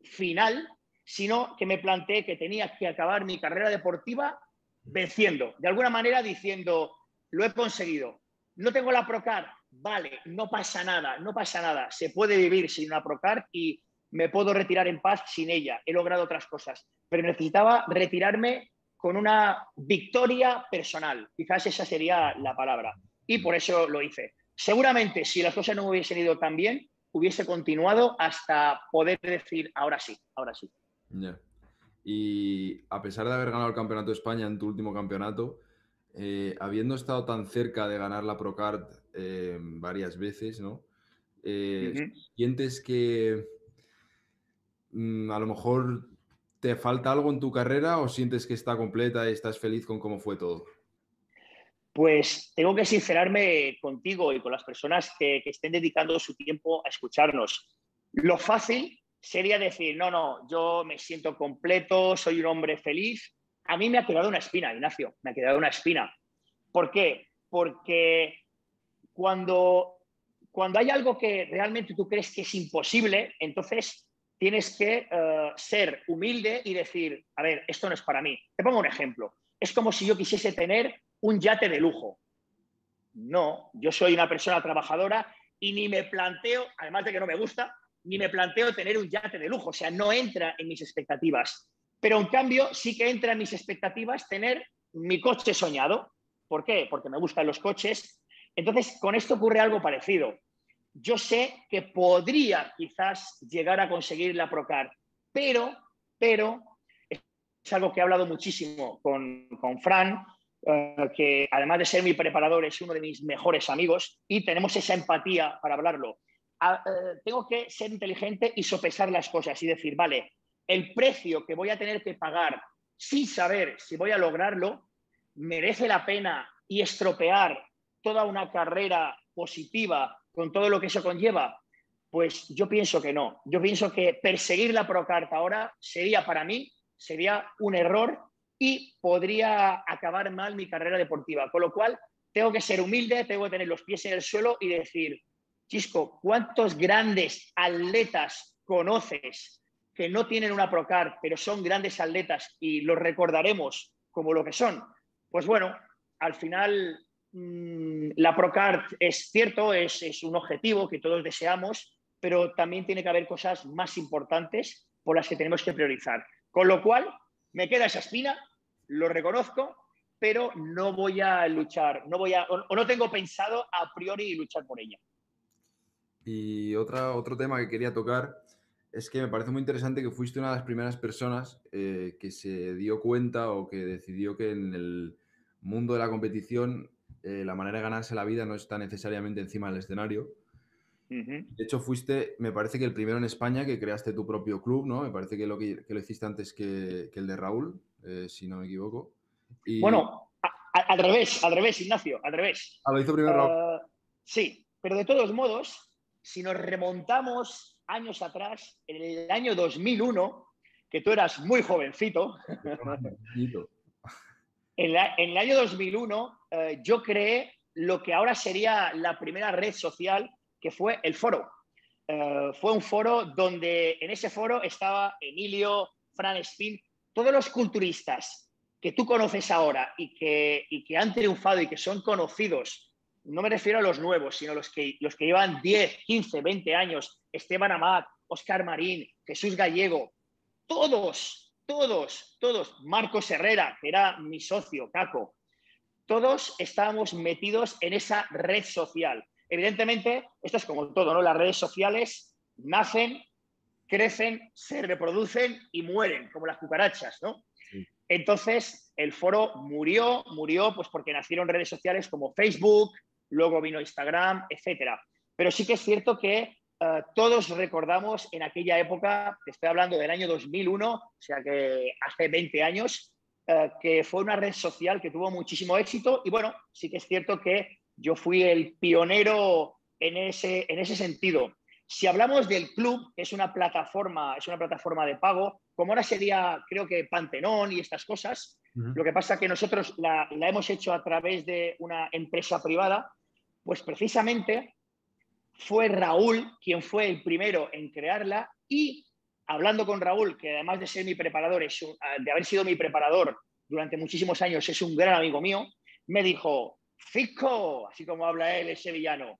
final, sino que me planteé que tenía que acabar mi carrera deportiva venciendo, de alguna manera diciendo, lo he conseguido. No tengo la Procar, vale, no pasa nada, no pasa nada, se puede vivir sin una Procard y me puedo retirar en paz sin ella, he logrado otras cosas, pero necesitaba retirarme con una victoria personal, quizás esa sería la palabra, y por eso lo hice. Seguramente si las cosas no hubiesen ido tan bien, hubiese continuado hasta poder decir, ahora sí, ahora sí. Y a pesar de haber ganado el Campeonato de España en tu último campeonato, eh, habiendo estado tan cerca de ganar la Procard eh, varias veces, ¿no? Eh, ¿Sientes que mm, a lo mejor te falta algo en tu carrera o sientes que está completa y estás feliz con cómo fue todo? Pues tengo que sincerarme contigo y con las personas que, estén dedicando su tiempo a escucharnos. Lo fácil sería decir, no, no, yo me siento completo, soy un hombre feliz. A mí me ha quedado una espina, Ignacio, me ha quedado una espina. ¿Por qué? Porque cuando, cuando hay algo que realmente tú crees que es imposible, entonces tienes que eh, ser humilde y decir, a ver, esto no es para mí. Te pongo un ejemplo. Es como si yo quisiese tener un yate de lujo. No, yo soy una persona trabajadora y ni me planteo, además de que no me gusta, ni me planteo tener un yate de lujo, o sea, no entra en mis expectativas. Pero en cambio sí que entra en mis expectativas tener mi coche soñado. ¿Por qué? Porque me gustan los coches. Entonces, con esto ocurre algo parecido. Yo sé que podría quizás llegar a conseguir la Procar, pero, pero, es algo que he hablado muchísimo con, con Fran, eh, que además de ser mi preparador es uno de mis mejores amigos y tenemos esa empatía para hablarlo. Eh, tengo que ser inteligente y sopesar las cosas y decir, vale, el precio que voy a tener que pagar sin saber si voy a lograrlo, merece la pena y estropear toda una carrera positiva con todo lo que eso conlleva? Pues yo pienso que no. Yo pienso que perseguir la Procart ahora sería para mí, sería un error y podría acabar mal mi carrera deportiva. Con lo cual, tengo que ser humilde, tengo que tener los pies en el suelo y decir, Chisco, ¿cuántos grandes atletas conoces que no tienen una Procar, pero son grandes atletas y los recordaremos como lo que son? Pues bueno, al final mm, la Procar es cierto, es, es un objetivo que todos deseamos, pero también tiene que haber cosas más importantes por las que tenemos que priorizar. Con lo cual, me queda esa espina, lo reconozco, pero no voy a luchar, no voy a, o no tengo pensado a priori luchar por ella. Y otra, otro tema que quería tocar es que me parece muy interesante que fuiste una de las primeras personas eh, que se dio cuenta o que decidió que en el mundo de la competición eh, la manera de ganarse la vida no está necesariamente encima del escenario. De hecho, fuiste, me parece que el primero en España que creaste tu propio club, ¿no? Me parece que lo, que, lo hiciste antes que, que el de Raúl. Eh, si no me equivoco. Bueno, al revés, al revés, Ignacio, al revés. Ah, lo hizo primero uh, Sí, pero de todos modos, si nos remontamos años atrás, en el año 2001, que tú eras muy jovencito, en, el año 2001 eh, yo creé lo que ahora sería la primera red social, que fue el foro. Eh, fue un foro donde en ese foro estaba Emilio, Fran Spin, todos los culturistas que tú conoces ahora y que, que han triunfado y que son conocidos, no me refiero a los nuevos, sino los que, los que llevan 10, 15, 20 años, Esteban Amat, Oscar Marín, Jesús Gallego, todos, todos, todos, Marcos Herrera, que era mi socio, Caco, todos estábamos metidos en esa red social. Evidentemente, esto es como todo, ¿no? Las redes sociales nacen crecen, se reproducen y mueren, como las cucarachas, ¿no? Entonces, el foro murió, murió pues porque nacieron redes sociales como Facebook, luego vino Instagram, etcétera. Pero sí que es cierto que eh, todos recordamos en aquella época, estoy hablando del año 2001, o sea que hace 20 años, eh, que fue una red social que tuvo muchísimo éxito y bueno, sí que es cierto que yo fui el pionero en ese, en ese sentido. Si hablamos del club, que es una plataforma, es una plataforma de pago, como ahora sería, creo que Pantenón y estas cosas, lo que pasa que nosotros la, hemos hecho a través de una empresa privada, pues precisamente fue Raúl quien fue el primero en crearla y hablando con Raúl, que además de ser mi preparador, es de haber sido mi preparador durante muchísimos años, es un gran amigo mío, me dijo, Fico, así como habla él, es sevillano,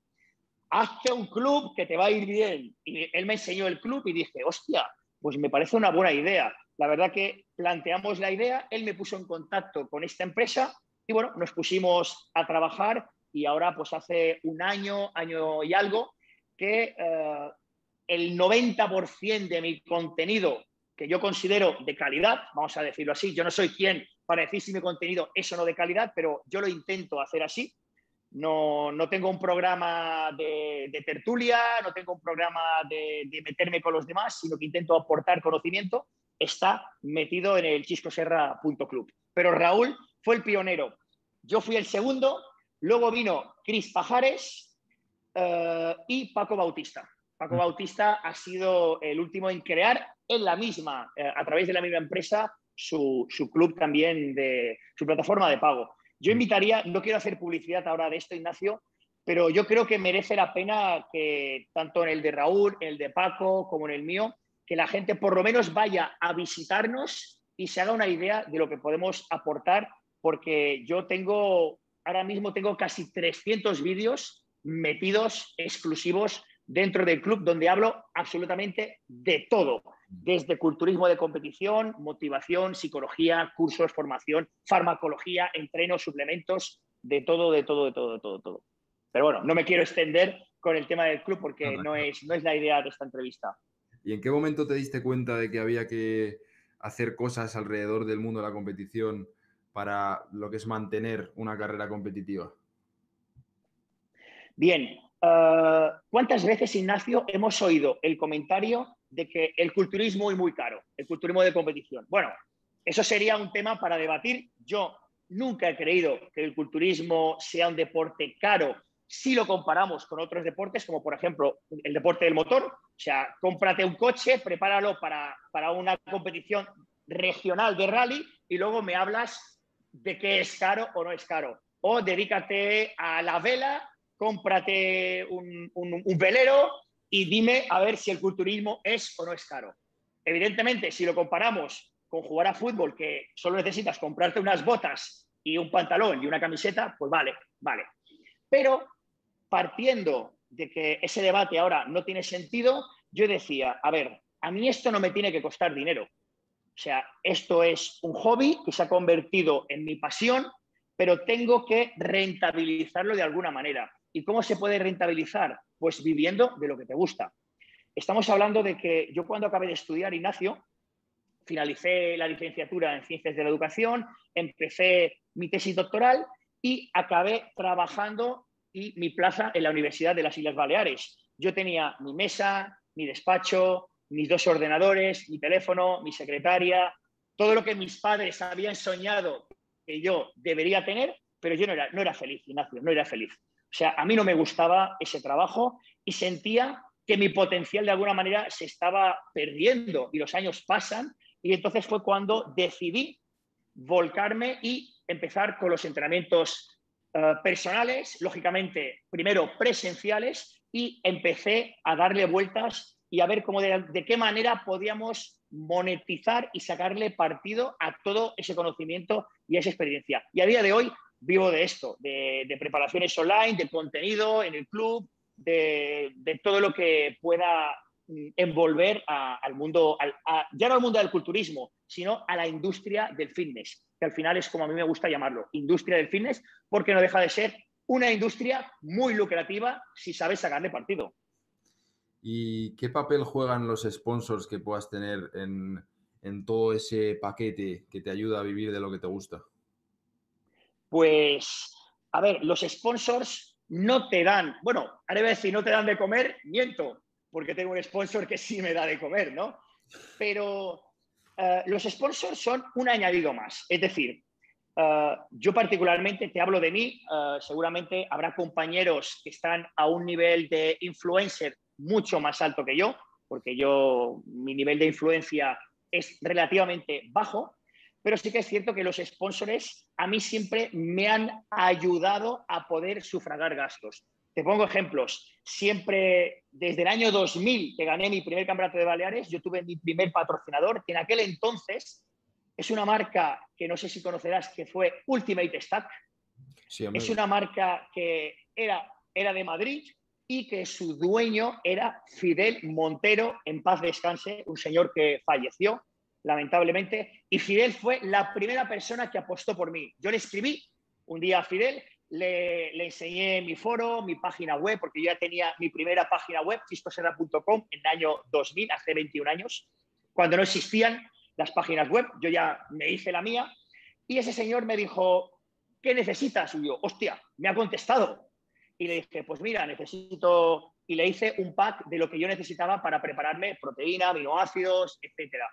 hazte un club que te va a ir bien. Y él me enseñó el club y dije, hostia, pues me parece una buena idea. La verdad que planteamos la idea, él me puso en contacto con esta empresa y bueno, nos pusimos a trabajar y ahora pues hace un año, año y algo, que eh, el 90% de mi contenido que yo considero de calidad, vamos a decirlo así, yo no soy quien para decir si mi contenido es o no de calidad, pero yo lo intento hacer así. No, tengo un programa de, tertulia, no tengo un programa de, meterme con los demás, sino que intento aportar conocimiento. Está metido en el chiscoserra.club. Pero Raúl fue el pionero. Yo fui el segundo, luego vino Cris Pajares eh, y Paco Bautista. Paco mm. Bautista ha sido el último en crear en la misma, eh, a través de la misma empresa, su, su, club también de su plataforma de pago. Yo mm. invitaría, no quiero hacer publicidad ahora de esto, Ignacio, pero yo creo que merece la pena que tanto en el de Raúl, el de Paco, como en el mío, que la gente por lo menos vaya a visitarnos y se haga una idea de lo que podemos aportar, porque yo tengo, ahora mismo tengo casi 300 vídeos metidos exclusivos dentro del club donde hablo absolutamente de todo, desde culturismo de competición, motivación, psicología, cursos, formación, farmacología, entrenos, suplementos, de todo, de todo, de todo, de todo, todo. Pero bueno, no me quiero extender con el tema del club porque no es, no es la idea de esta entrevista. ¿Y en qué momento te diste cuenta de que había que hacer cosas alrededor del mundo de la competición para lo que es mantener una carrera competitiva? Bien, eh, ¿cuántas veces, Ignacio, hemos oído el comentario de que el culturismo es muy caro, el culturismo de competición? Bueno, eso sería un tema para debatir. Yo nunca he creído que el culturismo sea un deporte caro si lo comparamos con otros deportes, como por ejemplo el deporte del motor. O sea, cómprate un coche, prepáralo para, para una competición regional de rally y luego me hablas de qué es caro o no es caro. O dedícate a la vela cómprate un, velero y dime a ver si el culturismo es o no es caro. Evidentemente, si lo comparamos con jugar a fútbol, que solo necesitas comprarte unas botas y un pantalón y una camiseta, pues vale, vale. Pero partiendo de que ese debate ahora no tiene sentido, yo decía, a ver, a mí esto no me tiene que costar dinero. O sea, esto es un hobby que se ha convertido en mi pasión, pero tengo que rentabilizarlo de alguna manera. ¿Y cómo se puede rentabilizar? Pues viviendo de lo que te gusta. Estamos hablando de que yo cuando acabé de estudiar, Ignacio, finalicé la licenciatura en Ciencias de la Educación, empecé mi tesis doctoral y acabé trabajando y mi plaza en la Universidad de las Islas Baleares. Yo tenía mi mesa, mi despacho, mis dos ordenadores, mi teléfono, mi secretaria, todo lo que mis padres habían soñado que yo debería tener, pero yo no era, no era feliz, Ignacio, no era feliz. O sea, a mí no me gustaba ese trabajo y sentía que mi potencial de alguna manera se estaba perdiendo y los años pasan y entonces fue cuando decidí volcarme y empezar con los entrenamientos eh, personales, lógicamente primero presenciales y empecé a darle vueltas y a ver cómo de qué manera podíamos monetizar y sacarle partido a todo ese conocimiento y esa experiencia. Y a día de hoy vivo de esto, de, preparaciones online, de contenido en el club, de, todo lo que pueda mm, envolver al mundo, ya no al mundo del culturismo, sino a la industria del fitness, que al final es como a mí me gusta llamarlo, industria del fitness, porque no deja de ser una industria muy lucrativa si sabes sacarle partido. ¿Y qué papel juegan los sponsors que puedas tener en todo ese paquete que te ayuda a vivir de lo que te gusta? Pues, a ver, los sponsors no te dan, bueno, ahora decir no te dan de comer, miento, porque tengo un sponsor que sí me da de comer, ¿no? Pero eh, los sponsors son un añadido más. Es decir, eh, yo particularmente te hablo de mí, eh, seguramente habrá compañeros que están a un nivel de influencer mucho más alto que yo, porque yo, mi nivel de influencia es relativamente bajo, pero sí que es cierto que los sponsors a mí siempre me han ayudado a poder sufragar gastos. Te pongo ejemplos. Siempre, desde el año 2000 que gané mi primer campeonato de Baleares, yo tuve mi primer patrocinador, que en aquel entonces es una marca que no sé si conocerás, que fue Ultimate Stack. es una marca que era, era de Madrid y que su dueño era Fidel Montero, en paz descanse, un señor que falleció lamentablemente, y Fidel fue la primera persona que apostó por mí. Yo le escribí un día a Fidel, le, enseñé mi foro, mi página web, porque yo ya tenía mi primera página web, chiscoserra.com, en el año 2000, hace 21 años, cuando no existían las páginas web, yo ya me hice la mía, y ese señor me dijo, ¿qué necesitas? Y hostia, me ha contestado. Y le dije, pues mira, necesito, y le hice un pack de lo que yo necesitaba para prepararme proteína, aminoácidos, etcétera.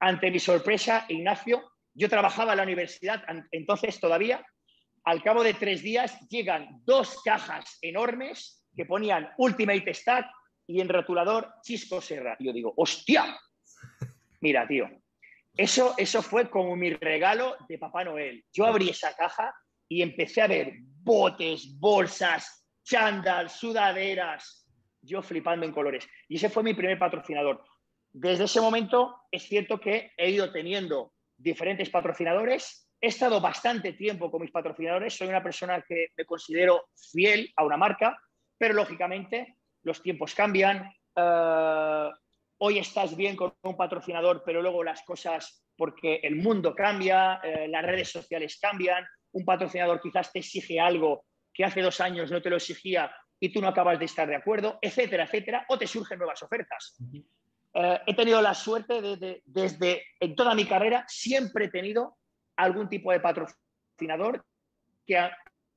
Ante mi sorpresa, Ignacio, yo trabajaba en la universidad entonces todavía, al cabo de tres días llegan dos cajas enormes que ponían Ultimate Stack y en rotulador Chisco Serra. Y yo digo, hostia, mira, tío, eso, eso fue como mi regalo de Papá Noel. Yo abrí esa caja y empecé a ver botes, bolsas, chándal, sudaderas, yo flipando en colores. Y ese fue mi primer patrocinador. Desde ese momento es cierto que he ido teniendo diferentes patrocinadores. He estado bastante tiempo con mis patrocinadores. Soy una persona que me considero fiel a una marca, pero lógicamente los tiempos cambian. Eh, hoy estás bien con un patrocinador, pero luego las cosas, porque el mundo cambia, eh, las redes sociales cambian, un patrocinador quizás te exige algo que hace dos años no te lo exigía y tú no acabas de estar de acuerdo, etcétera, etcétera, o te surgen nuevas ofertas. Eh, he tenido la suerte de, desde en toda mi carrera, siempre he tenido algún tipo de patrocinador que,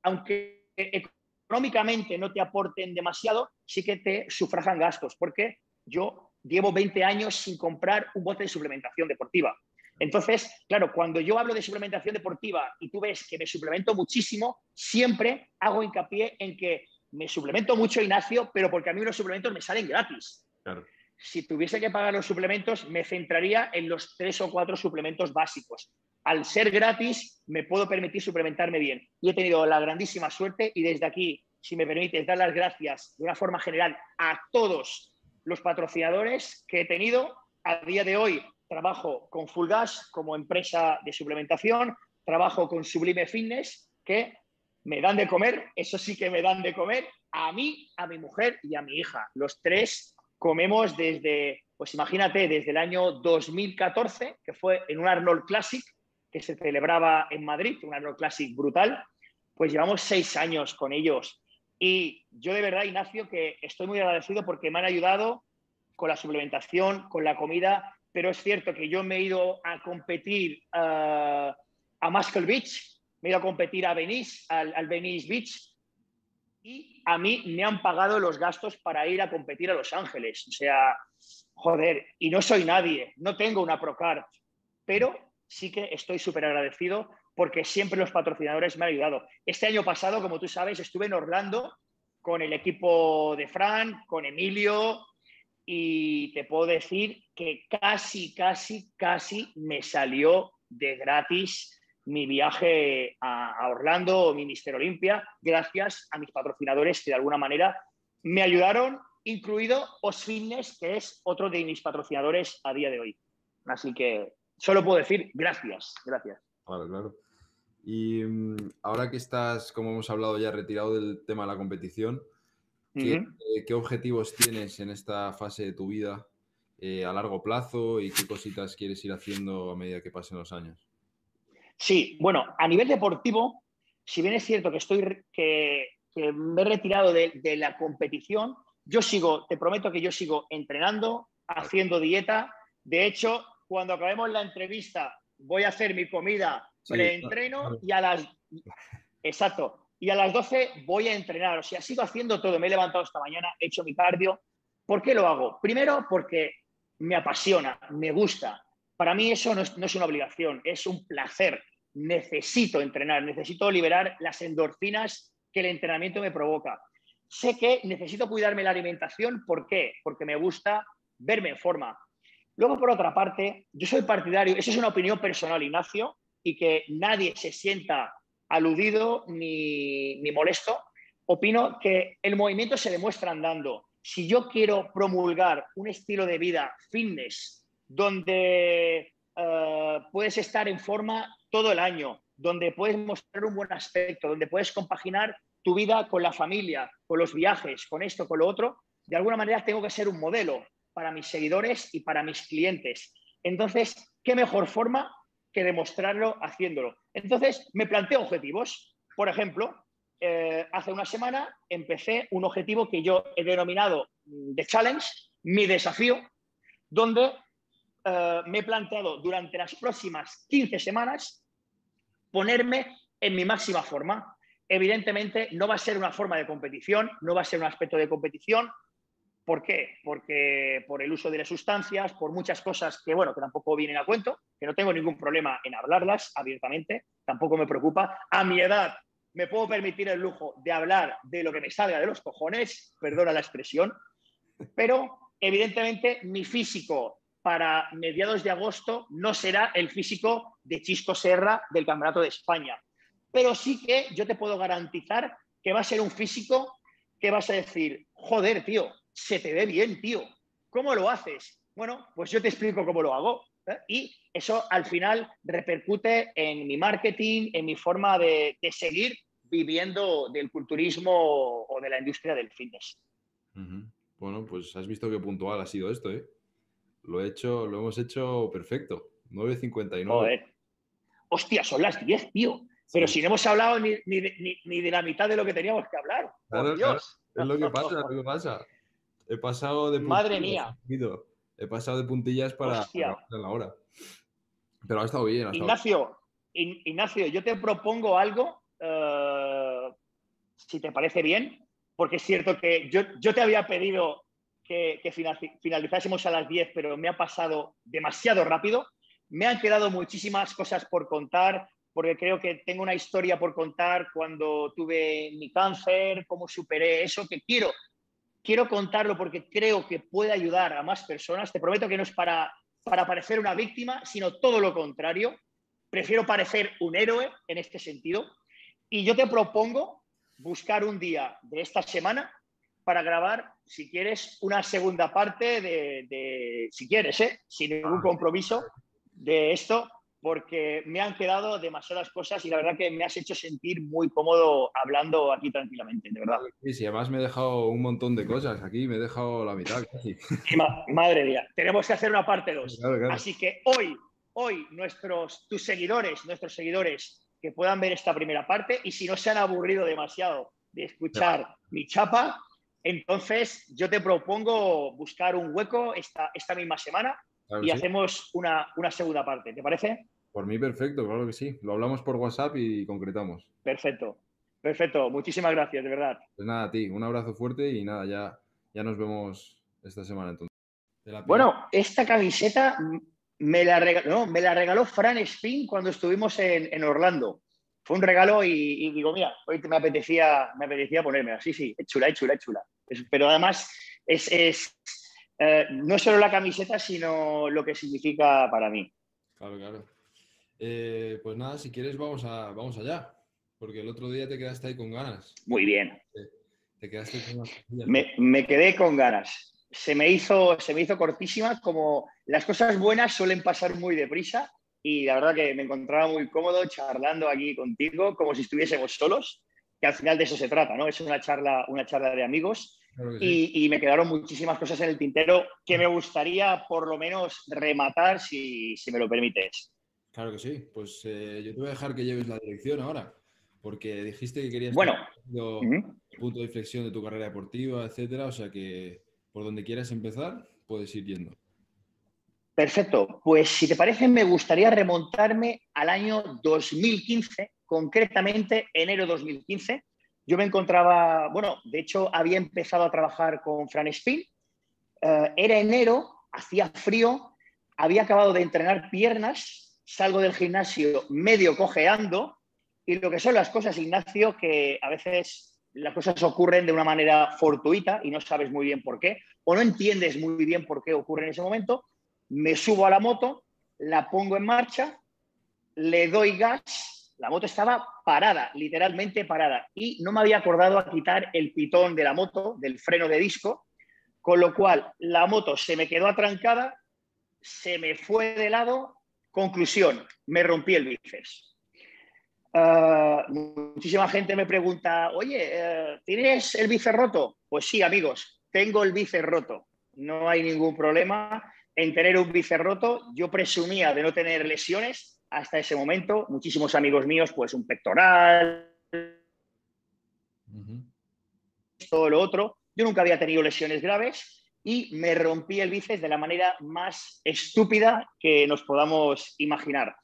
aunque económicamente no te aporten demasiado, sí que te sufrajan gastos, porque yo llevo 20 años sin comprar un bote de suplementación deportiva. Entonces, claro, cuando yo hablo de suplementación deportiva y tú ves que me suplemento muchísimo, siempre hago hincapié en que me suplemento mucho, Ignacio, pero porque a mí los suplementos me salen gratis. Claro si tuviese que pagar los suplementos, me centraría en los tres o cuatro suplementos básicos. Al ser gratis, me puedo permitir suplementarme bien. Y he tenido la grandísima suerte y desde aquí, si me permites, dar las gracias de una forma general a todos los patrocinadores que he tenido. A día de hoy trabajo con Fullgas como empresa de suplementación, trabajo con Sublime Fitness, que me dan de comer, eso sí que me dan de comer, a mí, a mi mujer y a mi hija. Los tres comemos desde, pues imagínate, desde el año 2014, que fue en un Arnold Classic que se celebraba en Madrid, un Arnold Classic brutal, pues llevamos seis años con ellos. Y yo de verdad, Ignacio, que estoy muy agradecido porque me han ayudado con la suplementación, con la comida, pero es cierto que yo me he ido a competir a Muscle Beach, me he ido a competir a Venice, al, al Venice Beach, y a mí me han pagado los gastos para ir a competir a Los Ángeles. O sea, joder, y no soy nadie, no tengo una Procard, pero sí que estoy súper agradecido porque siempre los patrocinadores me han ayudado. Este año pasado, como tú sabes, estuve en Orlando con el equipo de Fran, con Emilio, y te puedo decir que casi, casi, casi me salió de gratis mi viaje a, Orlando o mi Mister Olimpia, gracias a mis patrocinadores que de alguna manera me ayudaron, incluido Os Fitness, que es otro de mis patrocinadores a día de hoy. Así que solo puedo decir gracias, gracias. Claro, claro. Y mm, ahora que estás, como hemos hablado ya, retirado del tema de la competición, ¿qué, eh, objetivos tienes en esta fase de tu vida eh, a largo plazo y qué cositas quieres ir haciendo a medida que pasen los años? Sí, bueno, a nivel deportivo, si bien es cierto que estoy que, me he retirado de, la competición, yo sigo, te prometo que yo sigo entrenando, haciendo dieta. De hecho, cuando acabemos la entrevista, voy a hacer mi comida, entreno y a las exacto, y a las 12 voy a entrenar. O sea, sigo haciendo todo. Me he levantado esta mañana, he hecho mi cardio. ¿Por qué lo hago? Primero, porque me apasiona, me gusta. Para mí eso no es, una obligación, es un placer. Necesito entrenar, necesito liberar las endorfinas que el entrenamiento me provoca. Sé que necesito cuidarme la alimentación, ¿por qué? Porque me gusta verme en forma. Luego, por otra parte, yo soy partidario, esa es una opinión personal, Ignacio, y que nadie se sienta aludido ni, ni molesto. Opino que el movimiento se demuestra andando. Si yo quiero promulgar un estilo de vida fitness donde eh, puedes estar en forma todo el año, donde puedes mostrar un buen aspecto, donde puedes compaginar tu vida con la familia, con los viajes, con esto, con lo otro, de alguna manera tengo que ser un modelo para mis seguidores y para mis clientes. Entonces, ¿qué mejor forma que demostrarlo haciéndolo? Entonces, me planteo objetivos. Por ejemplo, eh, hace una semana empecé un objetivo que yo he denominado The Challenge, mi desafío, donde eh, me he planteado durante las próximas 15 semanas ponerme en mi máxima forma. Evidentemente, no va a ser una forma de competición, no va a ser un aspecto de competición. ¿Por qué? Porque por el uso de las sustancias, por muchas cosas que, bueno, que tampoco vienen a cuento, que no tengo ningún problema en hablarlas abiertamente, tampoco me preocupa. A mi edad me puedo permitir el lujo de hablar de lo que me salga de los cojones, perdona la expresión, pero evidentemente mi físico para mediados de agosto no será el físico de Chisco Serra del Campeonato de España. Pero sí que yo te puedo garantizar que va a ser un físico que vas a decir, joder, tío, se te ve bien, tío. ¿Cómo lo haces? Bueno, pues yo te explico cómo lo hago. ¿Eh? Y eso al final repercute en mi marketing, en mi forma de, seguir viviendo del culturismo o de la industria del fitness. Bueno, pues has visto qué puntual ha sido esto, ¿eh? Lo, he hecho, lo hemos hecho perfecto. 9.59. Joder. Hostia, son las 10, tío. Pero si no hemos hablado ni, de la mitad de lo que teníamos que hablar. Claro, Dios. Es lo que pasa, es lo que pasa. He pasado de Madre mía. He pasado de puntillas para, la hora. Pero ha estado bien. Ignacio, Ignacio, yo te propongo algo, eh, si te parece bien, porque es cierto que yo, yo te había pedido que, finalizásemos a las 10, pero me ha pasado demasiado rápido. Me han quedado muchísimas cosas por contar, porque creo que tengo una historia por contar cuando tuve mi cáncer, cómo superé eso, que quiero, quiero contarlo porque creo que puede ayudar a más personas. Te prometo que no es para, para parecer una víctima, sino todo lo contrario. Prefiero parecer un héroe en este sentido. Y yo te propongo buscar un día de esta semana para grabar, si quieres, una segunda parte de, si quieres, ¿eh? sin ningún compromiso de esto, porque me han quedado demasiadas cosas y la verdad que me has hecho sentir muy cómodo hablando aquí tranquilamente, de verdad. Sí, sí, además me he dejado un montón de cosas aquí, me he dejado la mitad casi. madre mía, tenemos que hacer una parte 2. Así que hoy, hoy, nuestros, tus seguidores, nuestros seguidores que puedan ver esta primera parte y si no se han aburrido demasiado de escuchar mi chapa, entonces yo te propongo buscar un hueco esta, esta misma semana y hacemos una, una segunda parte. ¿Te parece? Por mí perfecto, claro que sí. Lo hablamos por WhatsApp y concretamos. Perfecto, perfecto. Muchísimas gracias, de verdad. Pues nada, a ti, un abrazo fuerte y nada, ya, ya nos vemos esta semana entonces. Bueno, esta camiseta me la, regaló, me la regaló Fran Spin cuando estuvimos en, Orlando. Fue un regalo y, digo, mira, hoy me apetecía, me apetecía ponérmela. Sí, sí, es chula, es chula, es chula. pero además es, es eh, no solo la camiseta, sino lo que significa para mí. Claro, claro. Eh, pues nada, si quieres vamos, a, vamos allá, porque el otro día te quedaste ahí con ganas. Muy bien. Te, quedaste con me, me quedé con ganas se me hizo, se me hizo cortísima, como las cosas buenas suelen pasar muy deprisa y la verdad que me encontraba muy cómodo charlando aquí contigo, como si estuviésemos solos, que al final de eso se trata, ¿no? Es una charla, una charla de amigos y, me quedaron muchísimas cosas en el tintero que me gustaría por lo menos rematar si, me lo permites. Claro que sí, pues eh, yo te voy a dejar que lleves la dirección ahora, porque dijiste que querías bueno, el punto de inflexión de tu carrera deportiva, etcétera, o sea que por donde quieras empezar, puedes ir yendo. Perfecto. Pues si te parece, me gustaría remontarme al año 2015, concretamente enero 2015. Yo me encontraba, bueno, de hecho había empezado a trabajar con Fran Spin. Eh, era enero, hacía frío, había acabado de entrenar piernas, salgo del gimnasio medio cojeando y lo que son las cosas, Ignacio, que a veces las cosas ocurren de una manera fortuita y no sabes muy bien por qué, o no entiendes muy bien por qué ocurre en ese momento, me subo a la moto, la pongo en marcha, le doy gas, la moto estaba parada, literalmente parada, y no me había acordado a quitar el pitón de la moto, del freno de disco, con lo cual la moto se me quedó atrancada, se me fue de lado, conclusión, me rompí el bíceps. Ah, muchísima gente me pregunta, oye, eh, ¿tienes el bíceps roto? Pues sí, amigos, tengo el bíceps roto. No hay ningún problema en tener un bíceps roto. Yo presumía de no tener lesiones hasta ese momento. Muchísimos amigos míos, pues un pectoral, todo lo otro. Yo nunca había tenido lesiones graves y me rompí el bíceps de la manera más estúpida que nos podamos imaginar.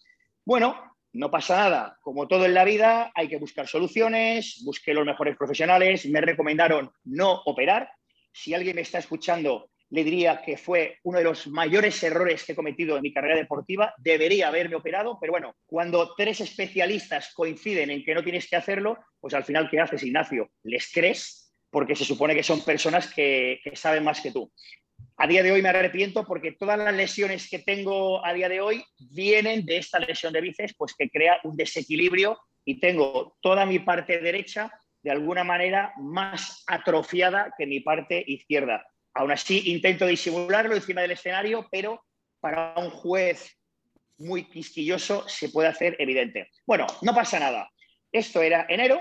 Bueno, no pasa nada. Como todo en la vida, hay que buscar soluciones. Busqué los mejores profesionales. Me recomendaron no operar. Si alguien me está escuchando, le diría que fue uno de los mayores errores que he cometido en mi carrera deportiva. Debería haberme operado, pero bueno, cuando tres especialistas coinciden en que no tienes que hacerlo, pues al final, ¿qué haces, Ignacio? Les crees porque se supone que son personas que, saben más que tú. A día de hoy me arrepiento porque todas las lesiones que tengo a día de hoy vienen de esta lesión de bíceps, pues que crea un desequilibrio y tengo toda mi parte derecha de alguna manera más atrofiada que mi parte izquierda. Aún así, intento disimularlo encima del escenario, pero para un juez muy quisquilloso se puede hacer evidente. Bueno, no pasa nada. Esto era enero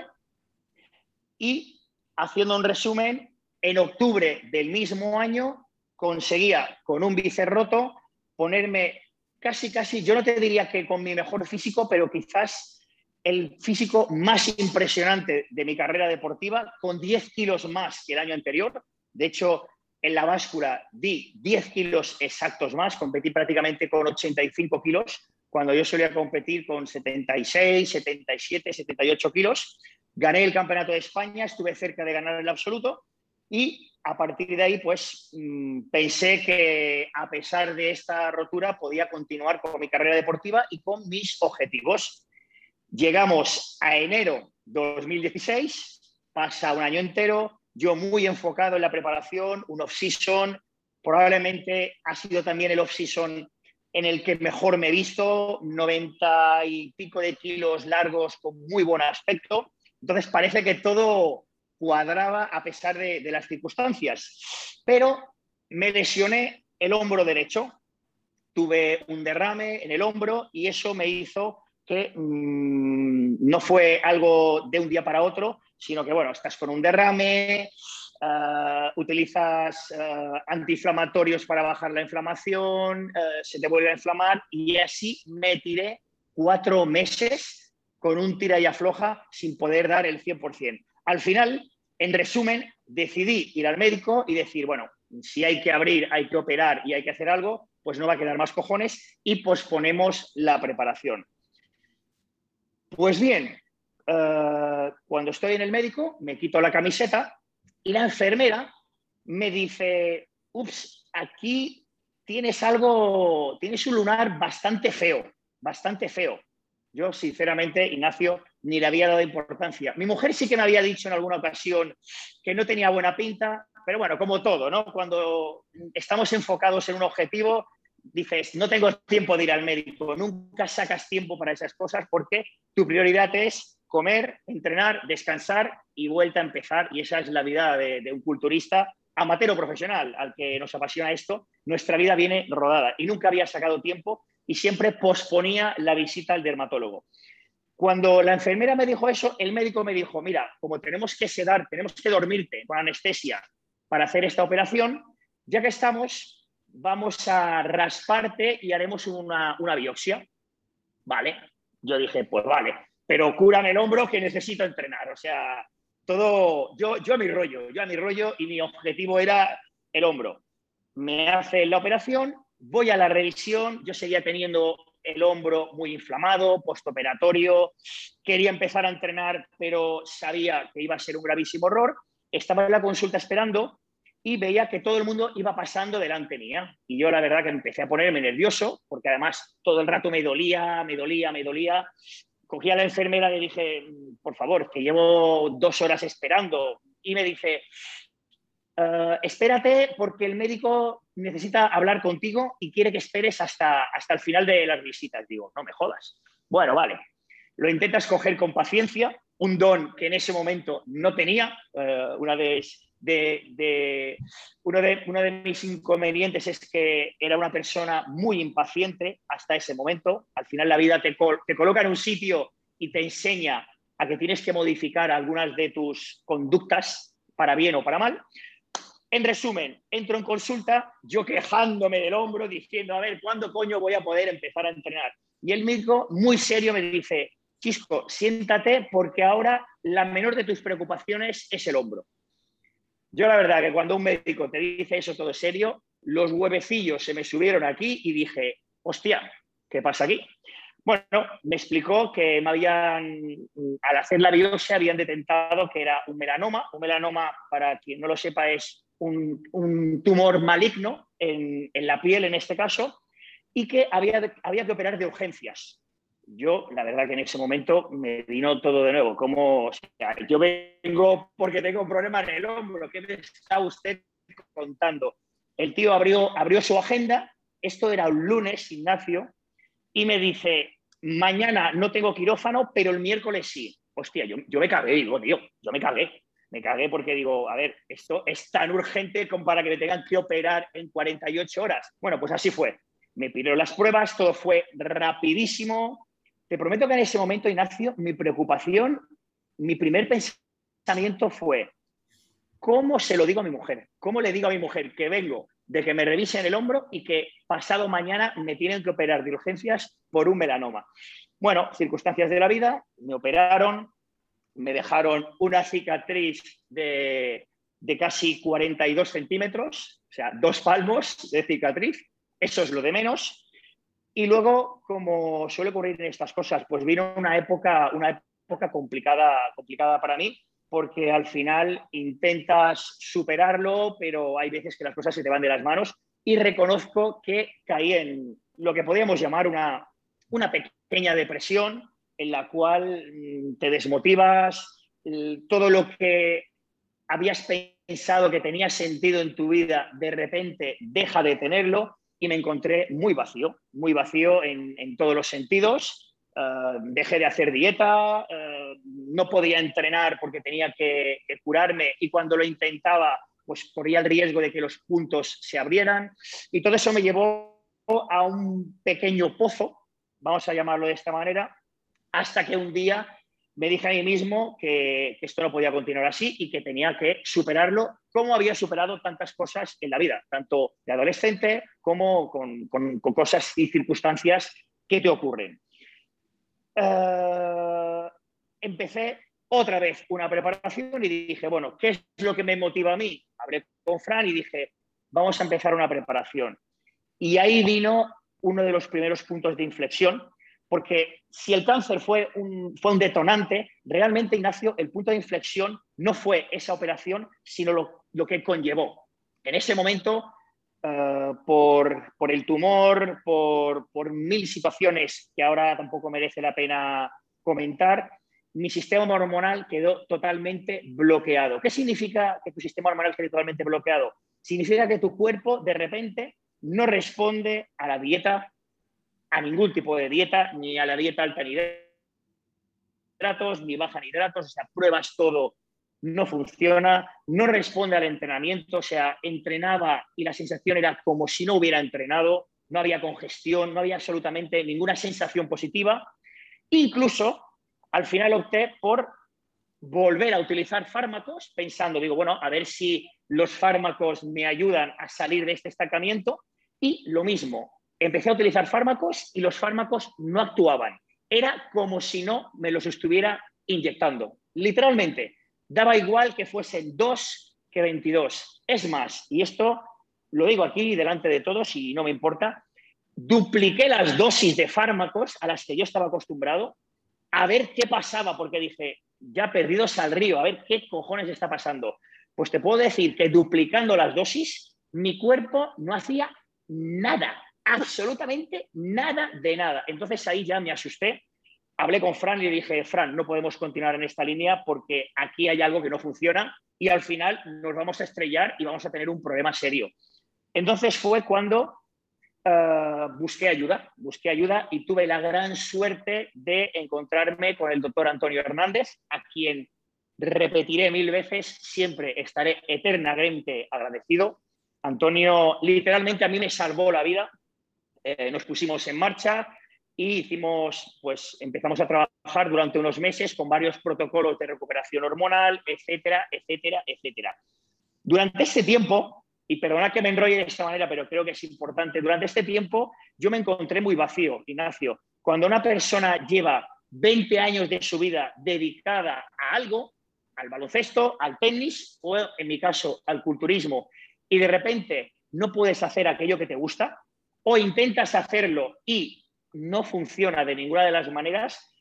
y haciendo un resumen, en octubre del mismo año conseguía con un bíceps roto ponerme casi, casi, yo no te diría que con mi mejor físico, pero quizás el físico más impresionante de mi carrera deportiva, con 10 kilos más que el año anterior. De hecho, en la báscula di 10 kilos exactos más, competí prácticamente con 85 kilos, cuando yo solía competir con 76, 77, 78 kilos. Gané el Campeonato de España, estuve cerca de ganar el absoluto y a partir de ahí, pues mm, pensé que a pesar de esta rotura podía continuar con mi carrera deportiva y con mis objetivos. Llegamos a enero 2016, pasa un año entero, yo muy enfocado en la preparación, un off-season, probablemente ha sido también el off-season en el que mejor me he visto, 90 y pico de kilos largos con muy buen aspecto. Entonces parece que todo cuadraba a pesar de, las circunstancias. Pero me lesioné el hombro derecho, tuve un derrame en el hombro y eso me hizo que mm, no fue algo de un día para otro, sino que, bueno, estás con un derrame, ah, utilizas ah, antiinflamatorios para bajar la inflamación, ah, se te vuelve a inflamar y así me tiré cuatro meses con un tira y afloja sin poder dar el 100%. Al final, en resumen, decidí ir al médico y decir, bueno, si hay que abrir, hay que operar y hay que hacer algo, pues no va a quedar más cojones y posponemos la preparación. Pues bien, eh, cuando estoy en el médico, me quito la camiseta y la enfermera me dice, ups, aquí tienes algo, tienes un lunar bastante feo, bastante feo. Yo, sinceramente, Ignacio, ni le había dado importancia. Mi mujer sí que me había dicho en alguna ocasión que no tenía buena pinta, pero bueno, como todo, ¿no? Cuando estamos enfocados en un objetivo, dices, no tengo tiempo de ir al médico, nunca sacas tiempo para esas cosas porque tu prioridad es comer, entrenar, descansar y vuelta a empezar. Y esa es la vida de, un culturista amateur profesional al que nos apasiona esto. Nuestra vida viene rodada y nunca había sacado tiempo y siempre posponía la visita al dermatólogo. Cuando la enfermera me dijo eso, el médico me dijo, mira, como tenemos que sedar, tenemos que dormirte con anestesia para hacer esta operación, ya que estamos, vamos a rasparte y haremos una, biopsia. Vale, yo dije, pues vale, pero cúrame el hombro que necesito entrenar. O sea, todo, yo, yo a mi rollo, yo a mi rollo y mi objetivo era el hombro. Me hace la operación, voy a la revisión, yo seguía teniendo el hombro muy inflamado, postoperatorio, quería empezar a entrenar, pero sabía que iba a ser un gravísimo error. Estaba en la consulta esperando y veía que todo el mundo iba pasando delante mía. Y yo la verdad que empecé a ponerme nervioso, porque además todo el rato me dolía, me dolía, me dolía. Cogí a la enfermera y le dije, por favor, que llevo dos horas esperando. Y me dice, eh, espérate porque el médico necesita hablar contigo y quiere que esperes hasta, hasta el final de las visitas. Digo, no me jodas. Bueno, vale. Lo intentas coger con paciencia, un don que en ese momento no tenía. Eh, una de, de, uno, de, uno de mis inconvenientes es que era una persona muy impaciente hasta ese momento. Al final la vida te, te coloca en un sitio y te enseña a que tienes que modificar algunas de tus conductas para bien o para mal. En resumen, entro en consulta, yo quejándome del hombro, diciendo, a ver, ¿cuándo coño voy a poder empezar a entrenar? Y el médico, muy serio, me dice, Chisco, siéntate porque ahora la menor de tus preocupaciones es el hombro. Yo la verdad que cuando un médico te dice eso todo serio, los huevecillos se me subieron aquí y dije, hostia, ¿qué pasa aquí? Bueno, me explicó que me habían, al hacer la biopsia, habían detectado que era un melanoma. Un melanoma, para quien no lo sepa, es un, tumor maligno en, la piel, en este caso, y que había, había que operar de urgencias. Yo, la verdad que en ese momento me vino todo de nuevo. Como, yo vengo porque tengo un problema en el hombro. ¿Qué me está usted contando? El tío abrió, abrió su agenda. Esto era un lunes, Ignacio, y me dice, mañana no tengo quirófano, pero el miércoles sí. Hostia, yo, yo me cagué, digo, tío, yo me cagué. Me cagué porque digo, a ver, esto es tan urgente como para que me tengan que operar en 48 horas. Bueno, pues así fue. Me pidieron las pruebas, todo fue rapidísimo. Te prometo que en ese momento, Ignacio, mi preocupación, mi primer pensamiento fue, ¿cómo se lo digo a mi mujer? ¿Cómo le digo a mi mujer que vengo de que me revisen el hombro y que pasado mañana me tienen que operar de urgencias por un melanoma. Bueno, circunstancias de la vida, me operaron, me dejaron una cicatriz de, casi 42 centímetros, o sea, dos palmos de cicatriz, eso es lo de menos. Y luego, como suele ocurrir en estas cosas, pues vino una época, una época complicada, complicada para mí, porque al final intentas superarlo, pero hay veces que las cosas se te van de las manos y reconozco que caí en lo que podríamos llamar una, una pequeña depresión en la cual mm, te desmotivas, todo lo que habías pensado que tenía sentido en tu vida, de repente deja de tenerlo y me encontré muy vacío, muy vacío en, en todos los sentidos eh, dejé de hacer dieta, eh, no podía entrenar porque tenía que, curarme y cuando lo intentaba, pues corría el riesgo de que los puntos se abrieran. Y todo eso me llevó a un pequeño pozo, vamos a llamarlo de esta manera, hasta que un día me dije a mí mismo que, esto no podía continuar así y que tenía que superarlo como había superado tantas cosas en la vida, tanto de adolescente como con cosas y circunstancias que te ocurren. Eh, empecé otra vez una preparación y dije, bueno, ¿qué es lo que me motiva a mí? Hablé con Fran y dije, vamos a empezar una preparación. Y ahí vino uno de los primeros puntos de inflexión, porque si el cáncer fue un, fue un detonante, realmente, Ignacio, el punto de inflexión no fue esa operación, sino lo, lo que conllevó. En ese momento eh, por, el tumor, por, mil situaciones que ahora tampoco merece la pena comentar, mi sistema hormonal quedó totalmente bloqueado. ¿Qué significa que tu sistema hormonal quede totalmente bloqueado? Significa que tu cuerpo de repente no responde a la dieta, a ningún tipo de dieta, ni a la dieta alta en hidratos, ni baja en hidratos, o sea, pruebas todo no funciona, no responde al entrenamiento, o sea, entrenaba y la sensación era como si no hubiera entrenado, no había congestión, no había absolutamente ninguna sensación positiva. Incluso al final opté por volver a utilizar fármacos, pensando, digo, bueno, a ver si los fármacos me ayudan a salir de este estancamiento. Y lo mismo, empecé a utilizar fármacos y los fármacos no actuaban. Era como si no me los estuviera inyectando. Literalmente, daba igual que fuesen dos que 22. Es más, y esto lo digo aquí delante de todos y no me importa, dupliqué las dosis de fármacos a las que yo estaba acostumbrado a ver qué pasaba, porque dije, ya perdidos al río, a ver qué cojones está pasando. Pues te puedo decir que duplicando las dosis, mi cuerpo no hacía nada, absolutamente nada de nada. Entonces ahí ya me asusté hablé con Fran y le dije, Fran, no podemos continuar en esta línea porque aquí hay algo que no funciona y al final nos vamos a estrellar y vamos a tener un problema serio. Entonces fue cuando eh, busqué ayuda, busqué ayuda y tuve la gran suerte de encontrarme con el doctor Antonio Hernández, a quien repetiré mil veces, siempre estaré eternamente agradecido. Antonio literalmente a mí me salvó la vida. Eh, nos pusimos en marcha, y hicimos, pues empezamos a trabajar durante unos meses con varios protocolos de recuperación hormonal, etcétera, etcétera, etcétera. Durante este tiempo, y perdona que me enrolle de esta manera, pero creo que es importante, durante este tiempo yo me encontré muy vacío, Ignacio. Cuando una persona lleva 20 años de su vida dedicada a algo, al baloncesto, al tenis o en mi caso al culturismo, y de repente no puedes hacer aquello que te gusta, o intentas hacerlo y no funciona de ninguna de las maneras,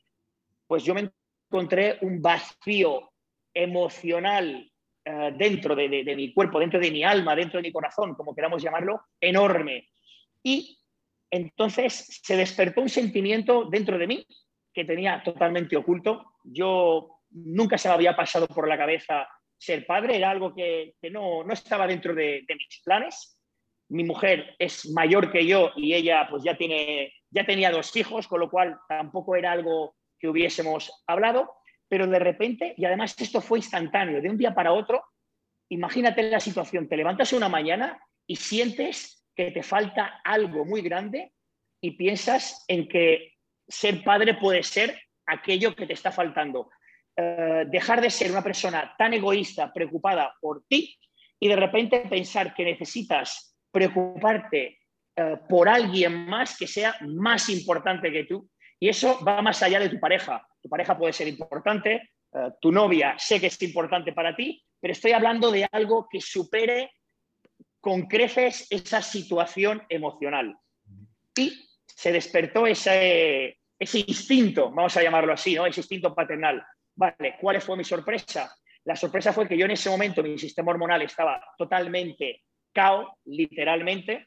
pues yo me encontré un vacío emocional eh, dentro de, mi cuerpo, dentro de mi alma, dentro de mi corazón, como queramos llamarlo, enorme. Y entonces se despertó un sentimiento dentro de mí que tenía totalmente oculto. Yo nunca se me había pasado por la cabeza ser padre, era algo que, no, no, estaba dentro de, de mis planes mi mujer es mayor que yo y ella pues ya, tiene, ya tenía dos hijos, con lo cual tampoco era algo que hubiésemos hablado, pero de repente, y además esto fue instantáneo, de un día para otro, imagínate la situación, te levantas una mañana y sientes que te falta algo muy grande y piensas en que ser padre puede ser aquello que te está faltando. Eh, dejar de ser una persona tan egoísta, preocupada por ti y de repente pensar que necesitas preocuparte eh, por alguien más que sea más importante que tú. Y eso va más allá de tu pareja. Tu pareja puede ser importante, eh, tu novia sé que es importante para ti, pero estoy hablando de algo que supere con creces esa situación emocional. Y se despertó ese, ese instinto, vamos a llamarlo así, ¿no? ese instinto paternal. Vale, ¿cuál fue mi sorpresa? La sorpresa fue que yo en ese momento mi sistema hormonal estaba totalmente cao, literalmente,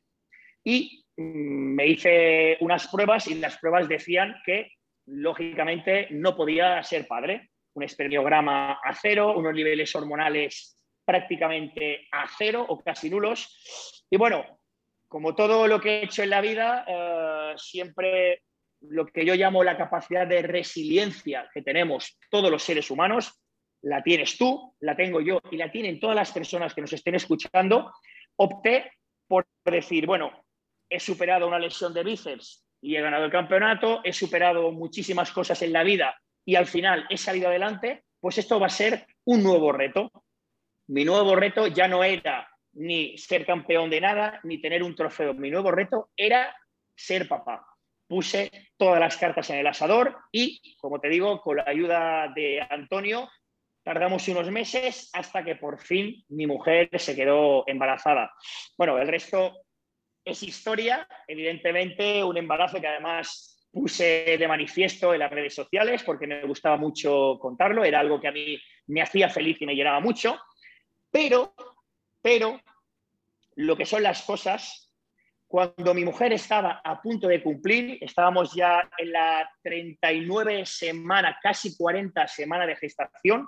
y mm, me hice unas pruebas y las pruebas decían que, lógicamente, no podía ser padre. Un espermiograma a cero, unos niveles hormonales prácticamente a cero o casi nulos. Y bueno, como todo lo que he hecho en la vida, eh, siempre lo que yo llamo la capacidad de resiliencia que tenemos todos los seres humanos, la tienes tú, la tengo yo y la tienen todas las personas que nos estén escuchando opté por decir, bueno, he superado una lesión de bíceps y he ganado el campeonato, he superado muchísimas cosas en la vida y al final he salido adelante, pues esto va a ser un nuevo reto. Mi nuevo reto ya no era ni ser campeón de nada, ni tener un trofeo. Mi nuevo reto era ser papá. Puse todas las cartas en el asador y, como te digo, con la ayuda de Antonio, Tardamos unos meses hasta que por fin mi mujer se quedó embarazada. Bueno, el resto es historia, evidentemente un embarazo que además puse de manifiesto en las redes sociales porque me gustaba mucho contarlo, era algo que a mí me hacía feliz y me llenaba mucho, pero, pero, lo que son las cosas, cuando mi mujer estaba a punto de cumplir, estábamos ya en la 39 semana, casi 40 semana de gestación,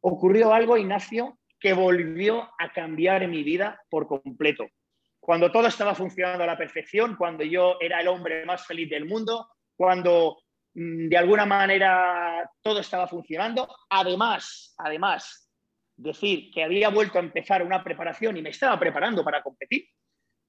ocurrió algo, Ignacio, que volvió a cambiar mi vida por completo. Cuando todo estaba funcionando a la perfección, cuando yo era el hombre más feliz del mundo, cuando mm, de alguna manera todo estaba funcionando, además, además, decir que había vuelto a empezar una preparación y me estaba preparando para competir,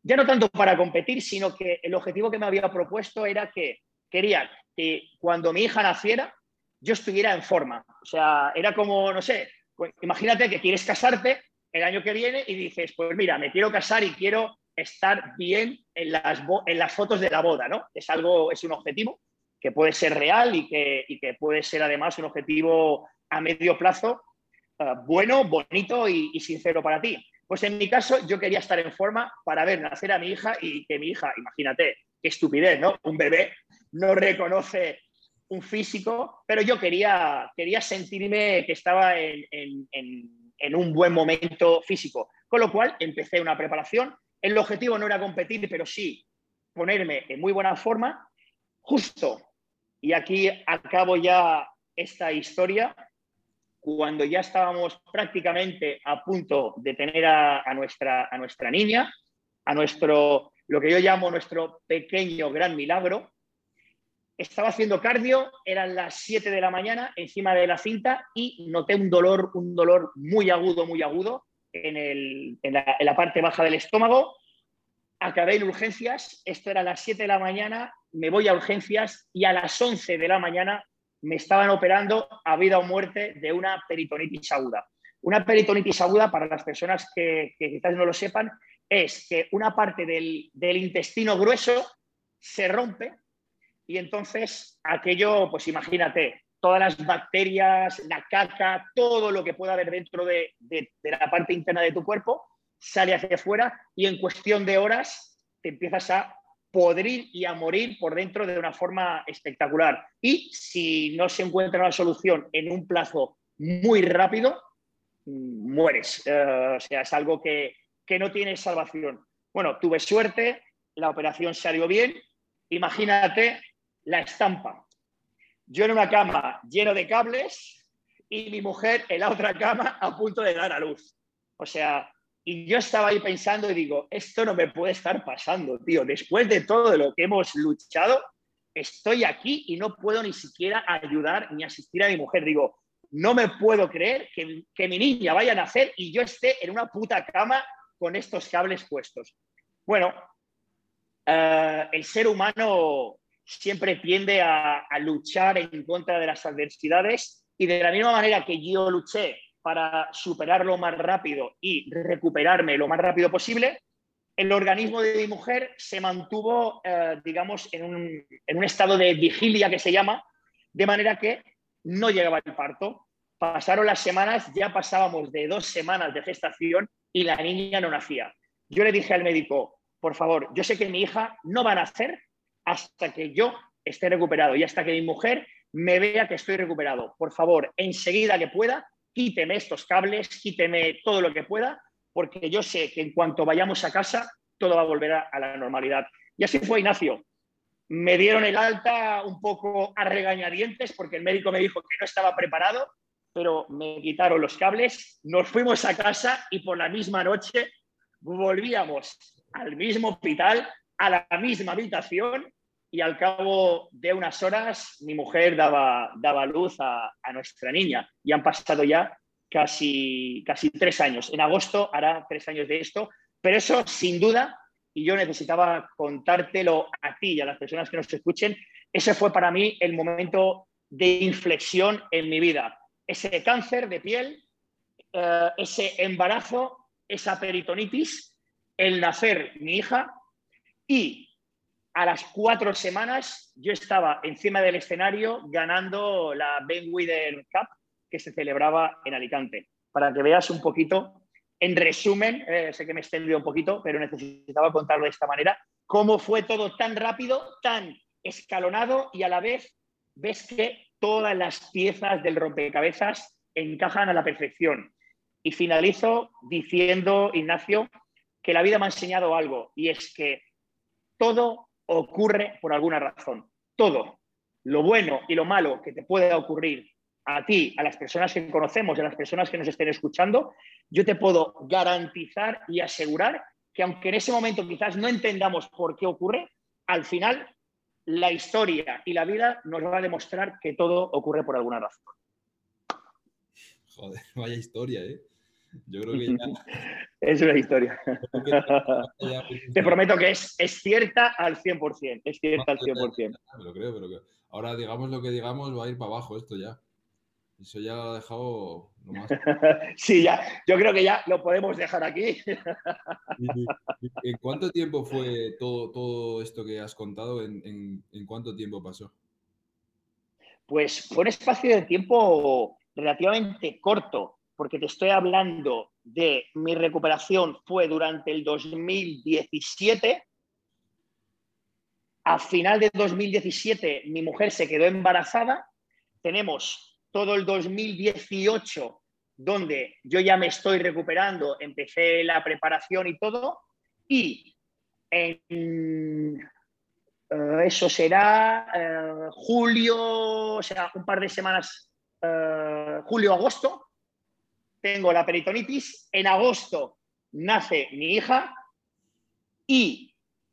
ya no tanto para competir, sino que el objetivo que me había propuesto era que quería que cuando mi hija naciera, yo estuviera en forma. O sea, era como, no sé, pues, imagínate que quieres casarte el año que viene y dices, pues mira, me quiero casar y quiero estar bien en las, en las fotos de la boda, ¿no? Es algo, es un objetivo que puede ser real y que, que puede ser además un objetivo a medio plazo eh, bueno, bonito y, y sincero para ti. Pues en mi caso yo quería estar en forma para ver nacer a mi hija y que mi hija, imagínate, qué estupidez, ¿no? Un bebé no reconoce un físico, pero yo quería, quería sentirme que estaba en, un buen momento físico. Con lo cual empecé una preparación. El objetivo no era competir, pero sí ponerme en muy buena forma. Justo, y aquí acabo ya esta historia, cuando ya estábamos prácticamente a punto de tener a, nuestra, a nuestra niña, a nuestro, lo que yo llamo nuestro pequeño gran milagro, estaba haciendo cardio, eran las 7 de la mañana encima de la cinta y noté un dolor, un dolor muy agudo, muy agudo en, la, parte baja del estómago. Acabé en urgencias, esto era las 7 de la mañana me voy a urgencias y a las 11 de la mañana me estaban operando a vida o muerte de una peritonitis aguda. Una peritonitis aguda, para las personas que, quizás no lo sepan, es que una parte del intestino grueso se rompe y entonces aquello, pues imagínate, todas las bacterias, la caca, todo lo que pueda haber dentro de, la parte interna de tu cuerpo, sale hacia afuera y en cuestión de horas te empiezas a podrir y a morir por dentro de una forma espectacular. Y si no se encuentra una solución en un plazo muy rápido, mueres. Eh, o sea, es algo que, que no tiene salvación. Bueno, tuve suerte, la operación salió bien. Imagínate la estampa yo en una cama lleno de cables y mi mujer en la otra cama a punto de dar a luz. O sea, y yo estaba ahí pensando y digo, esto no me puede estar pasando, tío. Después de todo lo que hemos luchado, estoy aquí y no puedo ni siquiera ayudar ni asistir a mi mujer. Digo, no me puedo creer que, que mi niña vaya a nacer y yo esté en una puta cama con estos cables puestos. Bueno, eh, el ser humano siempre tiende a, luchar en contra de las adversidades y de la misma manera que yo luché para superarlo más rápido y recuperarme lo más rápido posible, el organismo de mi mujer se mantuvo, eh, digamos, en un, en un, estado de vigilia que se llama, de manera que no llegaba el parto. Pasaron las semanas, ya pasábamos de dos semanas de gestación y la niña no nacía. Yo le dije al médico, por favor, yo sé que mi hija no va a nacer hasta que yo esté recuperado y hasta que mi mujer me vea que estoy recuperado. Por favor, enseguida que pueda, quíteme estos cables, quíteme todo lo que pueda, porque yo sé que en cuanto vayamos a casa, todo va a volver a, la normalidad. Y así fue Ignacio. Me dieron el alta un poco a regañadientes porque el médico me dijo que no estaba preparado, pero me quitaron los cables, nos fuimos a casa y por la misma noche volvíamos al mismo hospital, a la misma habitación y al cabo de unas horas mi mujer daba, daba luz a, nuestra niña y han pasado ya casi, casi tres años. En agosto hará tres años de esto, pero eso sin duda, y yo necesitaba contártelo a ti y a las personas que nos escuchen, ese fue para mí el momento de inflexión en mi vida. Ese cáncer de piel, eh, ese embarazo, esa peritonitis, el nacer mi hija y a las cuatro semanas yo estaba encima del escenario ganando la Ben Wither Cup que se celebraba en Alicante. Para que veas un poquito, en resumen, eh, sé que me he extendido un poquito, pero necesitaba contarlo de esta manera, cómo fue todo tan rápido, tan escalonado y a la vez ves que todas las piezas del rompecabezas encajan a la perfección. Y finalizo diciendo, Ignacio, que la vida me ha enseñado algo y es que todo ocurre por alguna razón. Todo, lo bueno y lo malo que te pueda ocurrir a ti, a las personas que conocemos, a las personas que nos estén escuchando, yo te puedo garantizar y asegurar que aunque en ese momento quizás no entendamos por qué ocurre, al final la historia y la vida nos va a demostrar que todo ocurre por alguna razón. Joder, vaya historia, ¿eh? Yo creo que ya... es una historia. Te prometo que es, es cierta al 100%. Es cierta al 100%. Lo creo, pero que ahora digamos lo que digamos va a ir para abajo esto ya. Eso ya lo ha dejado nomás. sí, ya. Yo creo que ya lo podemos dejar aquí. ¿En cuánto tiempo fue todo, todo esto que has contado? ¿En, en cuánto tiempo pasó? Pues fue un espacio de tiempo relativamente corto porque te estoy hablando de mi recuperación fue durante el 2017. A final de 2017 mi mujer se quedó embarazada. Tenemos todo el 2018 donde yo ya me estoy recuperando, empecé la preparación y todo. Y eh, eso será eh, julio, o sea, un par de semanas, eh, julio-agosto, tengo la peritonitis, en agosto nace mi hija y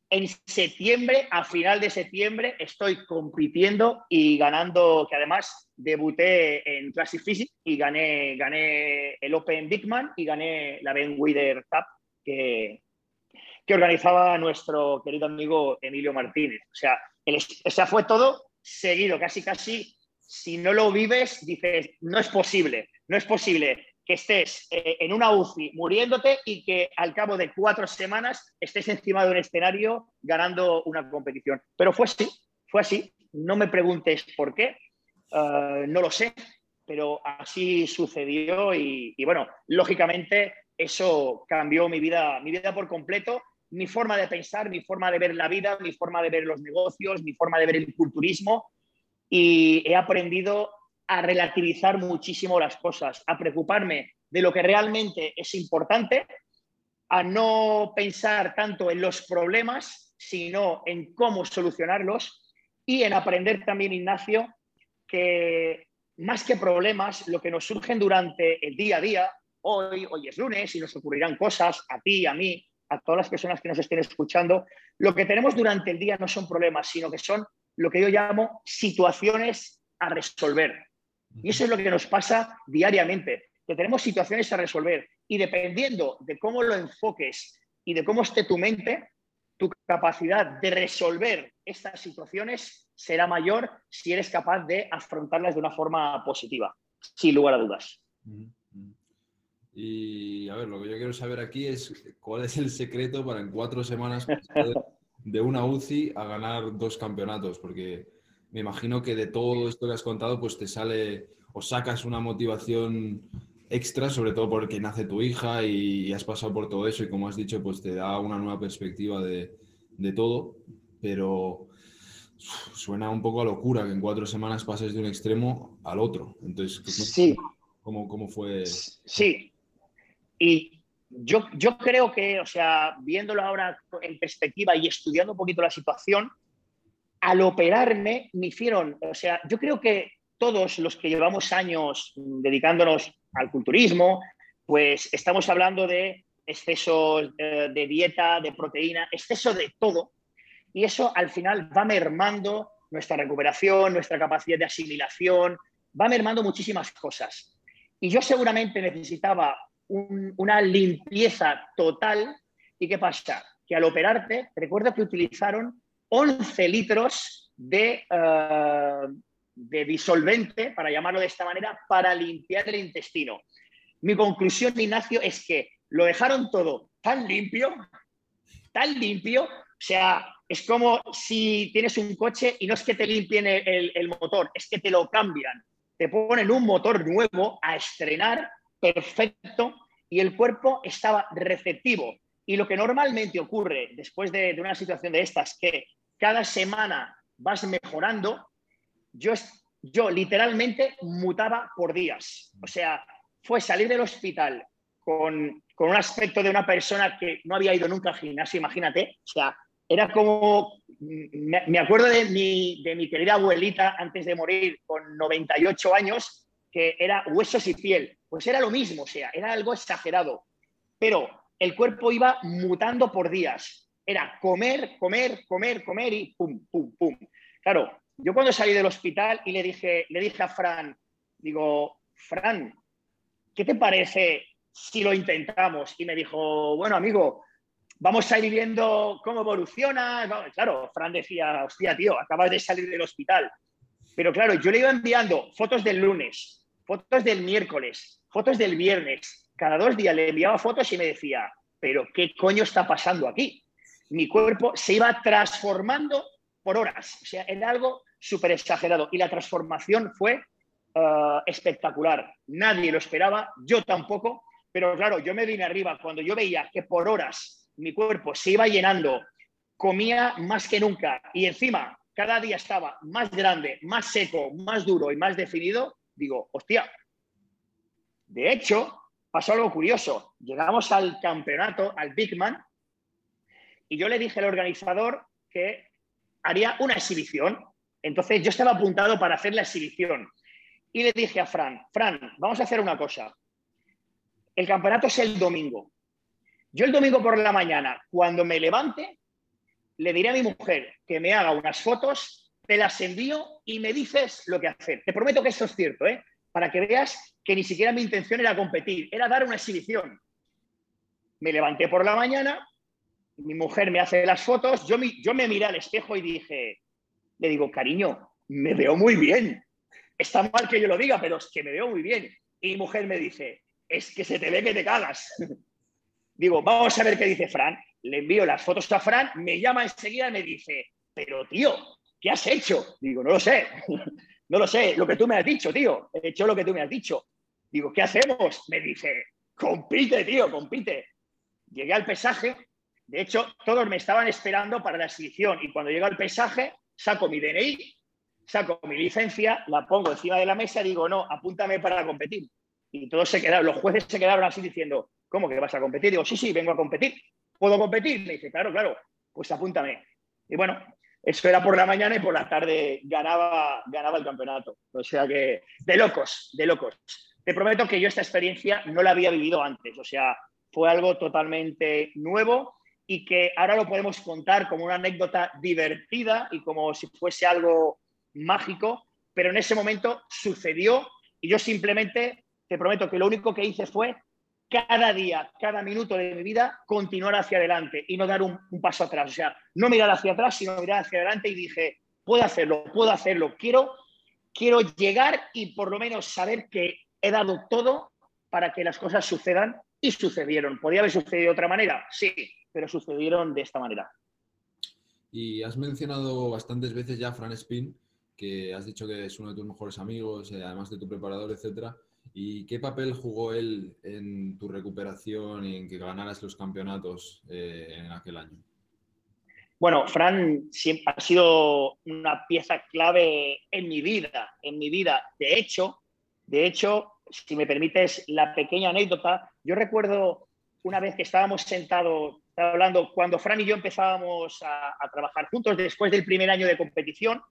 en septiembre, a final de septiembre, estoy compitiendo y ganando, que además debuté en Classic Physics y gané, gané el Open Bigman y gané la Ben Wider Cup, que, que organizaba nuestro querido amigo Emilio Martínez. O sea, el, o sea, fue todo seguido, casi, casi. Si no lo vives, dices, no es posible, no es posible que estés eh, en una UCI muriéndote y que al cabo de cuatro semanas estés encima de un escenario ganando una competición. Pero fue así, fue así. No me preguntes por qué, eh, no lo sé, pero así sucedió y, bueno, lógicamente eso cambió mi vida, mi vida por completo, mi forma de pensar, mi forma de ver la vida, mi forma de ver los negocios, mi forma de ver el culturismo y he aprendido a relativizar muchísimo las cosas, a preocuparme de lo que realmente es importante, a no pensar tanto en los problemas, sino en cómo solucionarlos y en aprender también, Ignacio, que más que problemas, lo que nos surgen durante el día a día, hoy, hoy es lunes y nos ocurrirán cosas a ti, a mí, a todas las personas que nos estén escuchando, lo que tenemos durante el día no son problemas, sino que son lo que yo llamo situaciones a resolver. Y eso es lo que nos pasa diariamente, que tenemos situaciones a resolver y dependiendo de cómo lo enfoques y de cómo esté tu mente, tu capacidad de resolver estas situaciones será mayor si eres capaz de afrontarlas de una forma positiva, sin lugar a dudas. Y a ver, lo que yo quiero saber aquí es cuál es el secreto para en cuatro semanas de una UCI a ganar dos campeonatos, porque me imagino que de todo esto que has contado, pues te sale o sacas una motivación extra, sobre todo porque nace tu hija y, has pasado por todo eso y como has dicho, pues te da una nueva perspectiva de, todo, pero suena un poco a locura que en cuatro semanas pases de un extremo al otro. Entonces, sí. ¿cómo, cómo fue? Sí, y yo, yo creo que, o sea, viéndolo ahora en perspectiva y estudiando un poquito la situación, al operarme me hicieron, o sea, yo creo que todos los que llevamos años dedicándonos al culturismo, pues estamos hablando de exceso eh, de dieta, de proteína, exceso de todo. Y eso al final va mermando nuestra recuperación, nuestra capacidad de asimilación, va mermando muchísimas cosas. Y yo seguramente necesitaba una limpieza total. ¿Y qué pasa? Que al operarte, recuerdo que utilizaron 11 litros de, eh, de disolvente, para llamarlo de esta manera, para limpiar el intestino. Mi conclusión, Ignacio, es que lo dejaron todo tan limpio, tan limpio, o sea, es como si tienes un coche y no es que te limpien el motor, es que te lo cambian. Te ponen un motor nuevo a estrenar, perfecto, y el cuerpo estaba receptivo. Y lo que normalmente ocurre después de, una situación de estas, que cada semana vas mejorando, yo, literalmente mutaba por días. O sea, fue salir del hospital con, un aspecto de una persona que no había ido nunca al gimnasio, imagínate. O sea, era como, me, acuerdo de mi, de mi querida abuelita antes de morir con 98 años, que era huesos y piel. Pues era lo mismo, o sea, era algo exagerado. Pero el cuerpo iba mutando por días. Era comer, comer, comer, comer y pum, pum, pum. Claro, yo cuando salí del hospital y le dije, le dije a Fran, digo, Fran, ¿qué te parece si lo intentamos? Y me dijo, bueno, amigo, vamos a ir viendo cómo evoluciona. Claro, Fran decía, hostia, tío, acabas de salir del hospital. Pero claro, yo le iba enviando fotos del lunes, fotos del miércoles, fotos del viernes. Cada dos días le enviaba fotos y me decía, pero ¿qué coño está pasando aquí? Mi cuerpo se iba transformando por horas. O sea, era algo súper exagerado. Y la transformación fue eh, espectacular. Nadie lo esperaba, yo tampoco, pero claro, yo me vine arriba cuando yo veía que por horas mi cuerpo se iba llenando, comía más que nunca y encima cada día estaba más grande, más seco, más duro y más definido, digo, hostia. De hecho, pasó algo curioso. Llegamos al campeonato, al Big Man, y yo le dije al organizador que haría una exhibición entonces yo estaba apuntado para hacer la exhibición y le dije a Fran, Fran, vamos a hacer una cosa. El campeonato es el domingo. Yo el domingo por la mañana, cuando me levante, le diré a mi mujer que me haga unas fotos, te las envío y me dices lo que hacer. Te prometo que esto es cierto, ¿eh? Para que veas que ni siquiera mi intención era competir, era dar una exhibición. Me levanté por la mañana, mi mujer me hace las fotos, yo, me miré al espejo y dije, le digo, cariño, me veo muy bien. Está mal que yo lo diga, pero es que me veo muy bien. Y mi mujer me dice, es que se te ve que te cagas. Digo, vamos a ver qué dice Fran. Le envío las fotos a Fran, me llama enseguida y me dice, pero tío, ¿qué has hecho? Digo, no lo sé, no lo sé, lo que tú me has dicho, tío, he hecho lo que tú me has dicho. Digo, ¿qué hacemos? Me dice, compite, tío, compite. Llegué al pesaje, de hecho, todos me estaban esperando para la exhibición y cuando llego al pesaje, saco mi DNI, saco mi licencia, la pongo encima de la mesa y digo, no, apúntame para competir. Y todos se quedaron, los jueces se quedaron así diciendo, ¿cómo que vas a competir? Digo, sí, sí, vengo a competir. ¿Puedo competir? Me dice, claro, claro, pues apúntame. Y bueno, eso era por la mañana y por la tarde ganaba, ganaba el campeonato. O sea que, de locos, de locos. Te prometo que yo esta experiencia no la había vivido antes. O sea, fue algo totalmente nuevo y que ahora lo podemos contar como una anécdota divertida y como si fuese algo mágico, pero en ese momento sucedió y yo simplemente te prometo que lo único que hice fue cada día, cada minuto de mi vida, continuar hacia adelante y no dar un, paso atrás. O sea, no mirar hacia atrás, sino mirar hacia adelante y dije, puedo hacerlo, puedo hacerlo, quiero, quiero llegar y por lo menos saber que he dado todo para que las cosas sucedan y sucedieron. ¿Podría haber sucedido de otra manera? Sí, pero sucedieron de esta manera. Y has mencionado bastantes veces ya Fran Spin, que has dicho que es uno de tus mejores amigos, eh, además de tu preparador, etcétera. ¿Y qué papel jugó él en tu recuperación y en que ganaras los campeonatos eh, en aquel año? Bueno, Fran siempre ha sido una pieza clave en mi vida, en mi vida. De hecho, de hecho, si me permites la pequeña anécdota, yo recuerdo una vez que estábamos sentados hablando, cuando Fran y yo empezábamos a, trabajar juntos después del primer año de competición,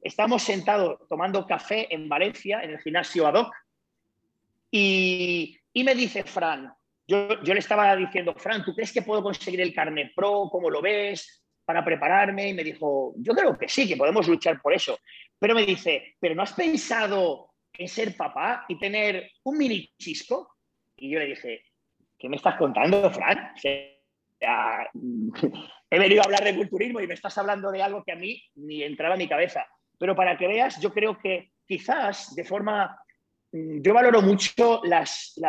estábamos sentados tomando café en Valencia, en el gimnasio Adoc, y, me dice Fran, yo, yo, le estaba diciendo, Fran, ¿tú crees que puedo conseguir el carnet pro? ¿Cómo lo ves? Para prepararme. Y me dijo, yo creo que sí, que podemos luchar por eso. Pero me dice, ¿pero no has pensado en ser papá y tener un mini chisco? Y yo le dije, ¿qué me estás contando, Fran? he venido a hablar de culturismo y me estás hablando de algo que a mí ni entraba en mi cabeza. Pero para que veas, yo creo que quizás de forma... Mm, yo valoro mucho las,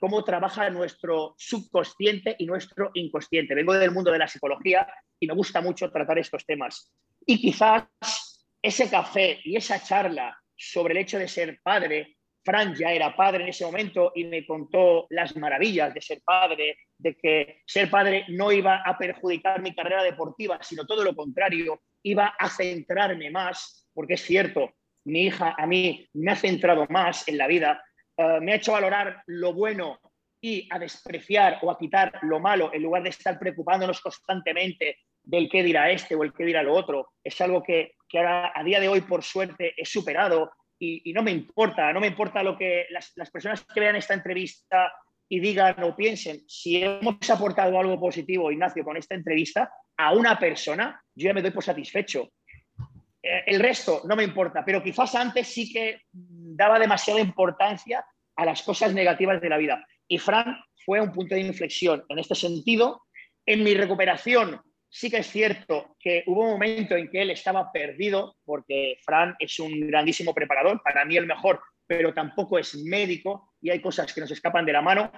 cómo trabaja nuestro subconsciente y nuestro inconsciente. Vengo del mundo de la psicología y me gusta mucho tratar estos temas. Y quizás ese café y esa charla sobre el hecho de ser padre Fran ya era padre en ese momento y me contó las maravillas de ser padre, de que ser padre no iba a perjudicar mi carrera deportiva, sino todo lo contrario, iba a centrarme más, porque es cierto, mi hija a mí me ha centrado más en la vida, eh, me ha hecho valorar lo bueno y a despreciar o a quitar lo malo en lugar de estar preocupándonos constantemente del qué dirá este o el qué dirá lo otro. Es algo que, que ahora, a día de hoy, por suerte, he superado y, no me importa, no me importa lo que las, personas que vean esta entrevista y digan o piensen, si hemos aportado algo positivo, Ignacio, con esta entrevista, a una persona, yo ya me doy por satisfecho. Eh, el resto no me importa, pero quizás antes sí que daba demasiada importancia a las cosas negativas de la vida. Y Fran fue un punto de inflexión en este sentido. En mi recuperación Sí que es cierto que hubo un momento en que él estaba perdido, porque Fran es un grandísimo preparador, para mí el mejor, pero tampoco es médico y hay cosas que nos escapan de la mano.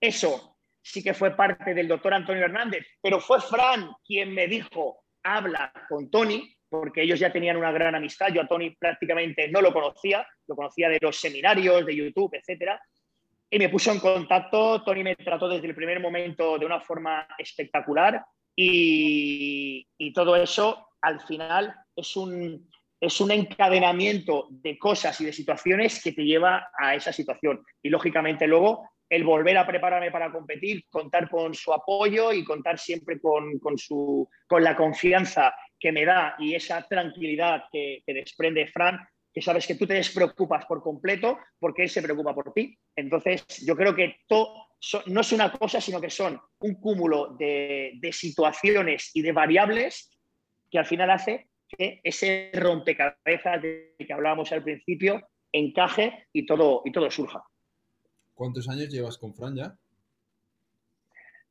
Eso sí que fue parte del doctor Antonio Hernández, pero fue Fran quien me dijo, habla con Tony, porque ellos ya tenían una gran amistad. Yo a Tony prácticamente no lo conocía, lo conocía de los seminarios, de YouTube, etcétera. Y me puso en contacto, Tony me trató desde el primer momento de una forma espectacular y, todo eso al final es un, es un encadenamiento de cosas y de situaciones que te lleva a esa situación. Y lógicamente luego el volver a prepararme para competir, contar con su apoyo y contar siempre con, su, con la confianza que me da y esa tranquilidad que, que desprende Fran, que sabes que tú te despreocupas por completo porque él se preocupa por ti. Entonces, yo creo que todo no es una cosa, sino que son un cúmulo de, situaciones y de variables que al final hace que ese rompecabezas de que hablábamos al principio encaje y todo, y todo surja. ¿Cuántos años llevas con Fran ya?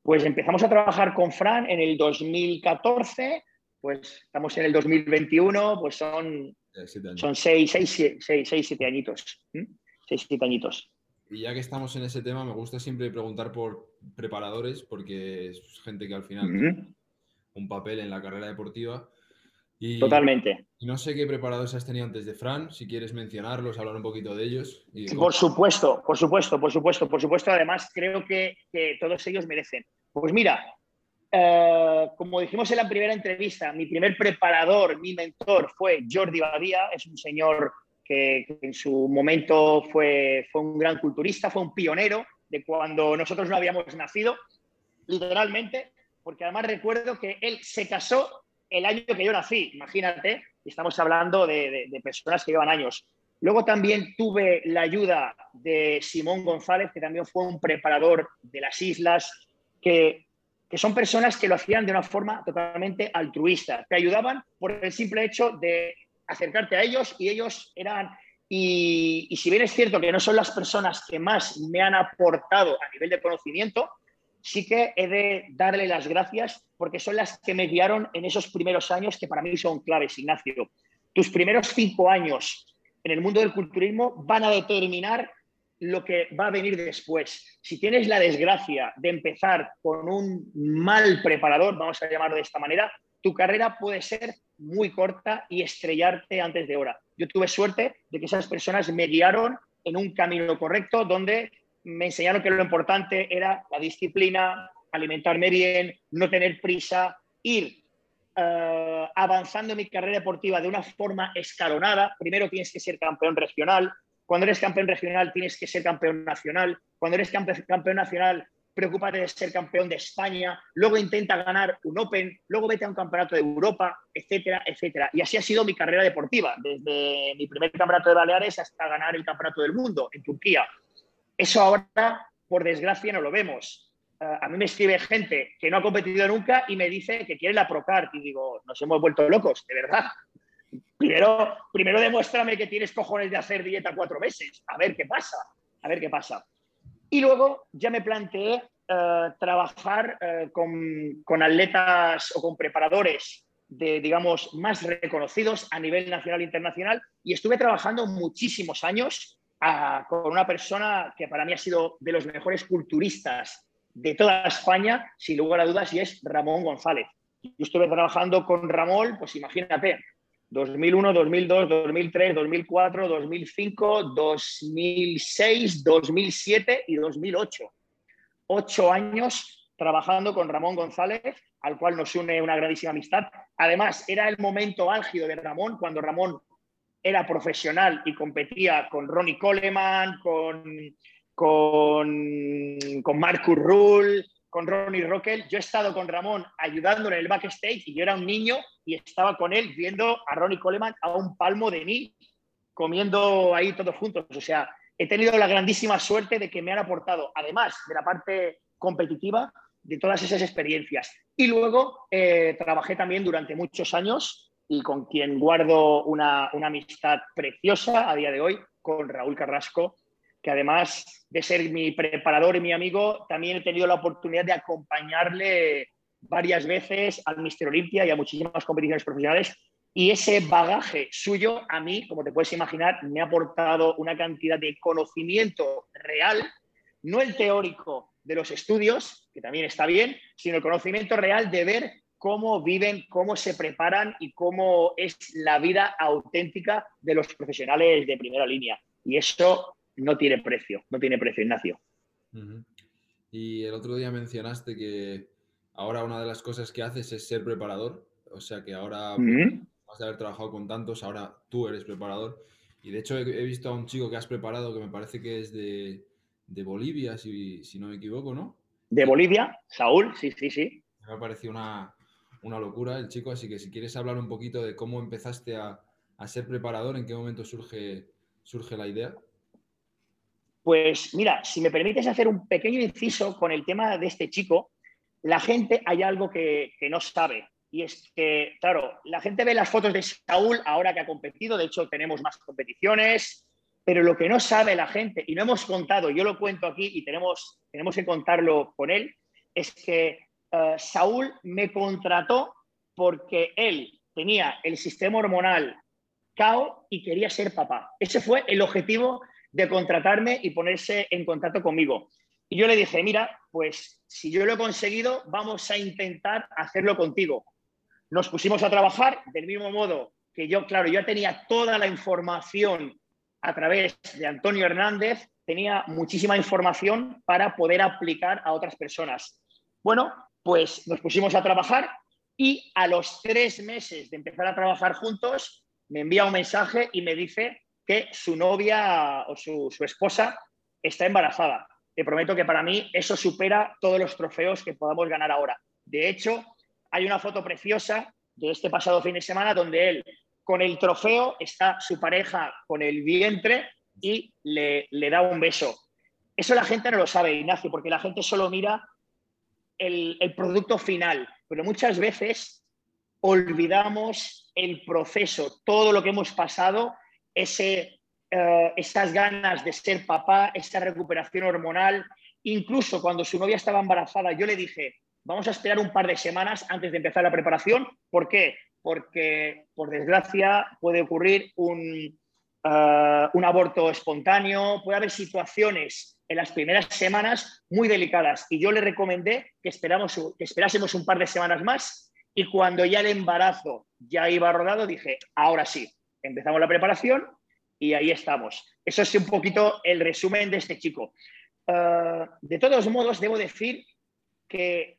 Pues empezamos a trabajar con Fran en el 2014, pues estamos en el 2021, pues son, son seis, seis, seis, seis, siete añitos. Seis, siete añitos. Y ya que estamos en ese tema, me gusta siempre preguntar por preparadores, porque es gente que al final tiene un papel en la carrera deportiva. Y, Totalmente. no sé qué preparadores has tenido antes de Fran, si quieres mencionarlos, hablar un poquito de ellos. por supuesto, por supuesto, por supuesto, por supuesto. Además, creo que, todos ellos merecen. Pues mira, eh, como dijimos en la primera entrevista, mi primer preparador, mi mentor fue Jordi Badía, es un señor que, en su momento fue, fue un gran culturista, fue un pionero de cuando nosotros no habíamos nacido, literalmente, porque además recuerdo que él se casó el año que yo nací, imagínate, estamos hablando de, personas que llevan años. Luego también tuve la ayuda de Simón González, que también fue un preparador de las islas, que, que, son personas que lo hacían de una forma totalmente altruista. Te ayudaban por el simple hecho de acercarte a ellos y ellos eran... Y, si bien es cierto que no son las personas que más me han aportado a nivel de conocimiento, sí que he de darle las gracias porque son las que me guiaron en esos primeros años que para mí son claves, Ignacio. Tus primeros cinco años en el mundo del culturismo van a determinar lo que va a venir después. Si tienes la desgracia de empezar con un mal preparador, vamos a llamarlo de esta manera, tu carrera puede ser muy corta y estrellarte antes de hora. Yo tuve suerte de que esas personas me guiaron en un camino correcto donde me enseñaron que lo importante era la disciplina, alimentarme bien, no tener prisa, ir eh, avanzando en mi carrera deportiva de una forma escalonada. Primero tienes que ser campeón regional. Cuando eres campeón regional tienes que ser campeón nacional. Cuando eres campeón nacional preocúpate de ser campeón de España, luego intenta ganar un Open, luego vete a un campeonato de Europa, etcétera, etcétera. Y así ha sido mi carrera deportiva, desde mi primer campeonato de Baleares hasta ganar el campeonato del mundo en Turquía. Eso ahora, por desgracia, no lo vemos. Eh, a mí me escribe gente que no ha competido nunca y me dice que quiere la Procard. Y digo, nos hemos vuelto locos, de verdad. Primero, primero demuéstrame que tienes cojones de hacer dieta cuatro meses. A ver qué pasa. A ver qué pasa. Y luego ya me planteé eh, trabajar eh, con, con, atletas o con preparadores de, digamos, más reconocidos a nivel nacional e internacional. Y estuve trabajando muchísimos años con una persona que para mí ha sido de los mejores culturistas de toda España, sin lugar a dudas, y es Ramón González. Yo estuve trabajando con Ramón, pues imagínate, 2001, 2002, 2003, 2004, 2005, 2006, 2007 y 2008. Ocho años trabajando con Ramón González, al cual nos une una grandísima amistad. Además, era el momento álgido de Ramón, cuando Ramón era profesional y competía con Ronnie Coleman, con, con, con Marcus Rull, con Ronnie Rockel. Yo he estado con Ramón ayudándole en el backstage y yo era un niño y estaba con él viendo a Ronnie Coleman a un palmo de mí, comiendo ahí todos juntos. O sea, he tenido la grandísima suerte de que me han aportado, además de la parte competitiva, de todas esas experiencias. Y luego eh, trabajé también durante muchos años y con quien guardo una, amistad preciosa a día de hoy, con Raúl Carrasco, que además de ser mi preparador y mi amigo, también he tenido la oportunidad de acompañarle varias veces al Mister Olimpia y a muchísimas competiciones profesionales. Y ese bagaje suyo a mí, como te puedes imaginar, me ha aportado una cantidad de conocimiento real, no el teórico de los estudios, que también está bien, sino el conocimiento real de ver cómo viven, cómo se preparan y cómo es la vida auténtica de los profesionales de primera línea. Y eso no tiene precio, no tiene precio, Ignacio. Y el otro día mencionaste que ahora una de las cosas que haces es ser preparador, o sea que ahora, vas a haber trabajado con tantos, ahora tú eres preparador. Y de hecho he, visto a un chico que has preparado que me parece que es de, Bolivia, si, si, no me equivoco, ¿no? De Bolivia, Saúl, sí, sí, sí. Me ha parecido una, una locura el chico, así que si quieres hablar un poquito de cómo empezaste a, ser preparador, en qué momento surge, surge la idea. Pues mira, si me permites hacer un pequeño inciso con el tema de este chico, la gente hay algo que, no sabe. Y es que, claro, la gente ve las fotos de Saúl ahora que ha competido, de hecho tenemos más competiciones, pero lo que no sabe la gente, y no hemos contado, yo lo cuento aquí y tenemos, tenemos que contarlo con él, es que eh, Saúl me contrató porque él tenía el sistema hormonal cao y quería ser papá. Ese fue el objetivo de contratarme y ponerse en contacto conmigo. Y yo le dije, mira, pues si yo lo he conseguido, vamos a intentar hacerlo contigo. Nos pusimos a trabajar del mismo modo que yo, claro, yo tenía toda la información a través de Antonio Hernández, tenía muchísima información para poder aplicar a otras personas. Bueno, pues nos pusimos a trabajar y a los tres meses de empezar a trabajar juntos, me envía un mensaje y me dice su novia o su, esposa está embarazada. Te prometo que para mí eso supera todos los trofeos que podamos ganar ahora. De hecho, hay una foto preciosa de este pasado fin de semana donde él con el trofeo está su pareja con el vientre y le da un beso. Eso la gente no lo sabe, Ignacio, porque la gente solo mira el, producto final, pero muchas veces olvidamos el proceso, todo lo que hemos pasado, ese, eh, esas ganas de ser papá, esa recuperación hormonal. Incluso cuando su novia estaba embarazada, yo le dije, vamos a esperar un par de semanas antes de empezar la preparación. ¿Por qué? Porque, por desgracia, puede ocurrir un, eh, un aborto espontáneo, puede haber situaciones en las primeras semanas muy delicadas y yo le recomendé que esperásemos un par de semanas más y cuando ya el embarazo ya iba rodado dije, ahora sí, empezamos la preparación y ahí estamos. Eso es un poquito el resumen de este chico. Eh, de todos modos, debo decir que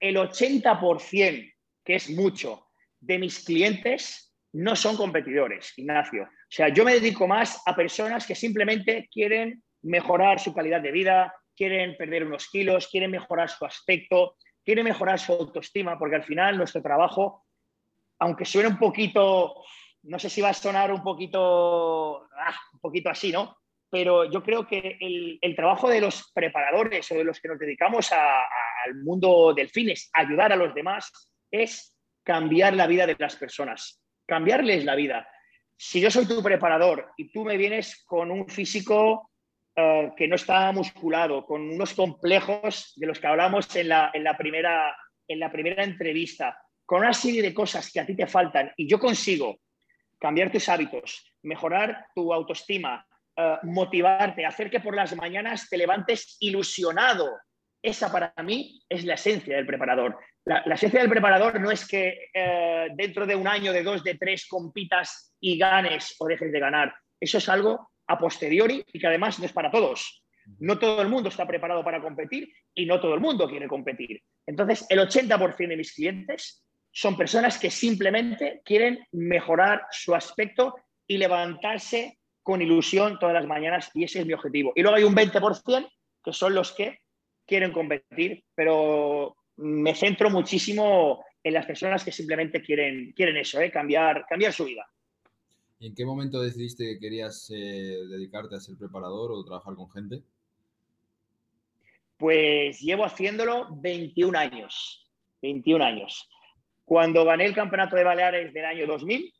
el 80%, que es mucho, de mis clientes no son competidores, Ignacio. O sea, yo me dedico más a personas que simplemente quieren mejorar su calidad de vida, quieren perder unos kilos, quieren mejorar su aspecto, quieren mejorar su autoestima, porque al final nuestro trabajo, aunque suene un poquito, no sé si va a sonar un poquito, ah, un poquito así, ¿no? Pero yo creo que el, trabajo de los preparadores o de los que nos dedicamos al mundo del fitness, ayudar a los demás, es cambiar la vida de las personas cambiarles la vida. Si yo soy tu preparador y tú me vienes con un físico eh, que no está musculado, con unos complejos de los que hablamos en la, en la, primera, en la primera entrevista, con una serie de cosas que a ti te faltan y yo consigo cambiar tus hábitos, mejorar tu autoestima, eh, motivarte, hacer que por las mañanas te levantes ilusionado. Esa para mí es la esencia del preparador. La, esencia del preparador no es que eh, dentro de un año, de dos, de tres, compitas y ganes o dejes de ganar. Eso es algo a posteriori y que además no es para todos. No todo el mundo está preparado para competir y no todo el mundo quiere competir. Entonces, el 80% de mis clientes son personas que simplemente quieren mejorar su aspecto y levantarse con ilusión todas las mañanas y ese es mi objetivo. Y luego hay un 20% que son los que quieren competir, pero me centro muchísimo en las personas que simplemente quieren, quieren eso, ¿eh? cambiar, cambiar su vida. ¿Y en qué momento decidiste que querías eh, dedicarte a ser preparador o trabajar con gente? Pues llevo haciéndolo 21 años. 21 años. Cuando gané el Campeonato de Baleares del año 2000,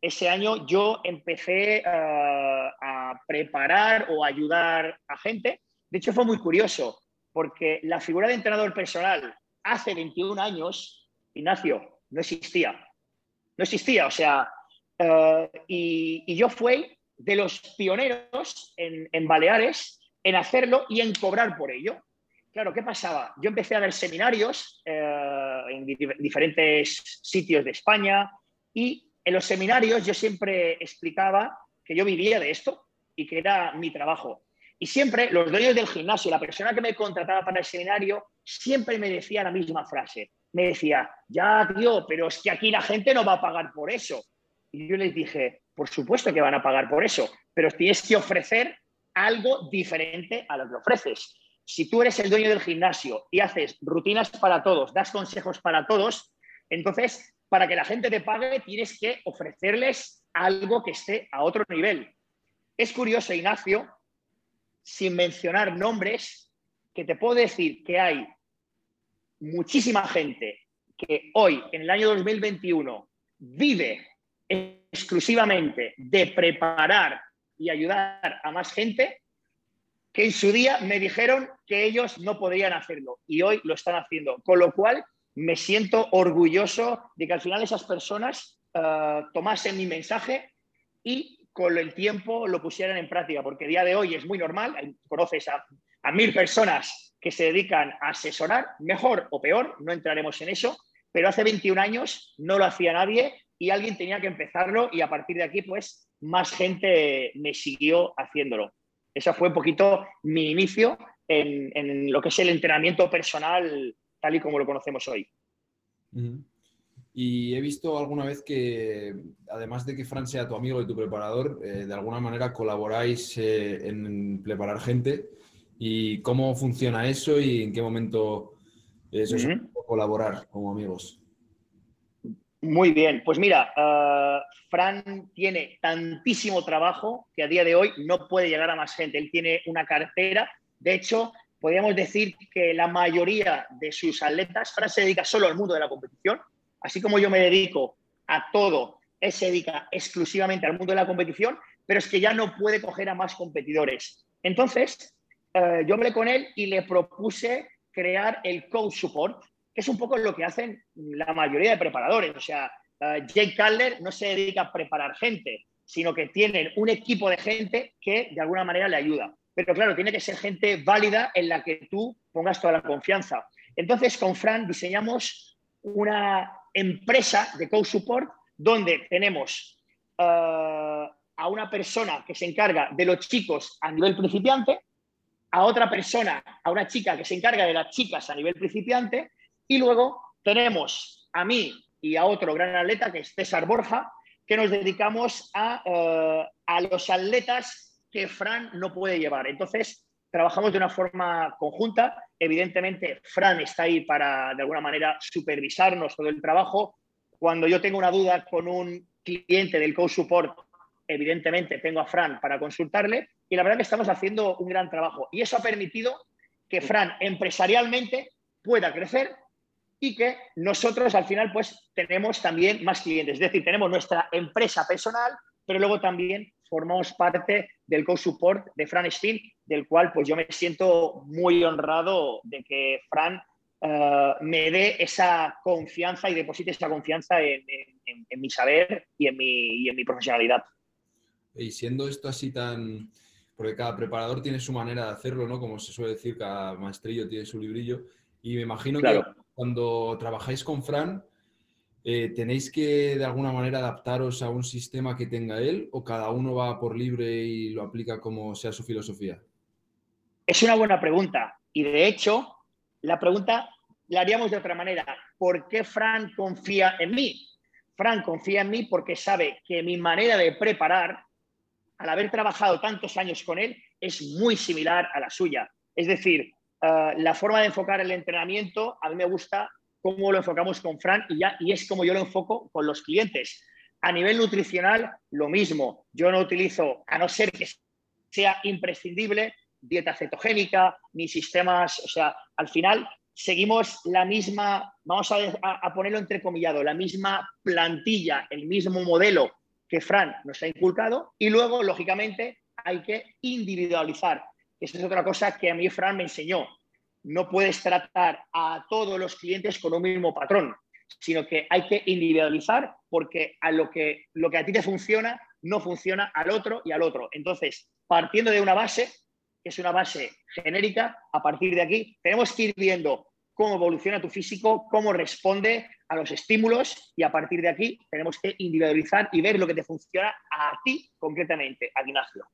ese año yo empecé eh, a preparar o ayudar a gente. De hecho, fue muy curioso, porque la figura de entrenador personal hace 21 años, Ignacio, no existía. No existía, o sea, eh, y, yo fui de los pioneros en, Baleares en hacerlo y en cobrar por ello. Claro, ¿qué pasaba? Yo empecé a dar seminarios eh, en diferentes sitios de España y en los seminarios yo siempre explicaba que yo vivía de esto y que era mi trabajo. Y siempre los dueños del gimnasio, la persona que me contrataba para el seminario, siempre me decía la misma frase. Me decía, ya, tío, pero es que aquí la gente no va a pagar por eso. Y yo les dije, por supuesto que van a pagar por eso, pero tienes que ofrecer algo diferente a lo que ofreces. Si tú eres el dueño del gimnasio y haces rutinas para todos, das consejos para todos, entonces, para que la gente te pague, tienes que ofrecerles algo que esté a otro nivel. Es curioso, Ignacio, sin mencionar nombres, que te puedo decir que hay muchísima gente que hoy, en el año 2021, vive exclusivamente de preparar y ayudar a más gente, que en su día me dijeron que ellos no podrían hacerlo y hoy lo están haciendo. Con lo cual, me siento orgulloso de que al final esas personas uh, tomasen mi mensaje y con el tiempo lo pusieran en práctica, porque a día de hoy es muy normal, conoces a, a mil personas que se dedican a asesorar, mejor o peor, no entraremos en eso, pero hace 21 años no lo hacía nadie y alguien tenía que empezarlo y a partir de aquí, pues, más gente me siguió haciéndolo. Eso fue un poquito mi inicio en, lo que es el entrenamiento personal tal y como lo conocemos hoy. Y he visto alguna vez que, además de que Fran sea tu amigo y tu preparador, eh, de alguna manera colaboráis eh, en preparar gente. ¿Y cómo funciona eso y en qué momento eso es colaborar como amigos? Muy bien, pues mira, eh, Fran tiene tantísimo trabajo que a día de hoy no puede llegar a más gente. Él tiene una cartera de hecho, podríamos decir que la mayoría de sus atletas, Fran se dedica solo al mundo de la competición, así como yo me dedico a todo, él se dedica exclusivamente al mundo de la competición, pero es que ya no puede coger a más competidores. Entonces, eh, yo hablé con él y le propuse crear el coach support, que es un poco lo que hacen la mayoría de preparadores. O sea, eh, Jake Cutler no se dedica a preparar gente, sino que tienen un equipo de gente que de alguna manera le ayuda. Pero claro, tiene que ser gente válida en la que tú pongas toda la confianza. Entonces, con Fran diseñamos una empresa de co-support donde tenemos eh, a una persona que se encarga de los chicos a nivel principiante, a otra persona, a una chica que se encarga de las chicas a nivel principiante, y luego tenemos a mí y a otro gran atleta que es César Borja, que nos dedicamos a, eh, a los atletas que Fran no puede llevar. Entonces, trabajamos de una forma conjunta. Evidentemente, Fran está ahí para, de alguna manera, supervisarnos todo el trabajo. Cuando yo tengo una duda con un cliente del Coach Support, evidentemente tengo a Fran para consultarle. Y la verdad que estamos haciendo un gran trabajo. Y eso ha permitido que Fran empresarialmente pueda crecer y que nosotros al final pues tenemos también más clientes. Es decir, tenemos nuestra empresa personal, pero luego también formamos parte del co-support de Fran Steen, del cual pues yo me siento muy honrado de que Fran eh, me dé esa confianza y deposite esa confianza en, mi saber y en mi, en mi profesionalidad. Y siendo esto así tan... Porque cada preparador tiene su manera de hacerlo, ¿no? Como se suele decir, cada maestrillo tiene su librillo. Y me imagino que cuando trabajáis con Fran, eh, ¿tenéis que de alguna manera adaptaros a un sistema que tenga él o cada uno va por libre y lo aplica como sea su filosofía? Es una buena pregunta y de hecho la pregunta la haríamos de otra manera. ¿Por qué Fran confía en mí? Fran confía en mí porque sabe que mi manera de preparar, al haber trabajado tantos años con él, es muy similar a la suya. Es decir, eh, la forma de enfocar el entrenamiento a mí me gusta cómo lo enfocamos con Fran y, ya, y es como yo lo enfoco con los clientes. A nivel nutricional, lo mismo. Yo no utilizo, a no ser que sea imprescindible, dieta cetogénica, ni sistemas, o sea, al final seguimos la misma, vamos a, a, ponerlo entrecomillado, la misma plantilla, el mismo modelo que Fran nos ha inculcado y luego, lógicamente, hay que individualizar. Esa es otra cosa que a mí Fran me enseñó no puedes tratar a todos los clientes con un mismo patrón, sino que hay que individualizar porque a lo que, lo que a ti te funciona no funciona al otro y al otro. Entonces, partiendo de una base, que es una base genérica, a partir de aquí tenemos que ir viendo cómo evoluciona tu físico, cómo responde a los estímulos y a partir de aquí tenemos que individualizar y ver lo que te funciona a ti concretamente, a Ignacio.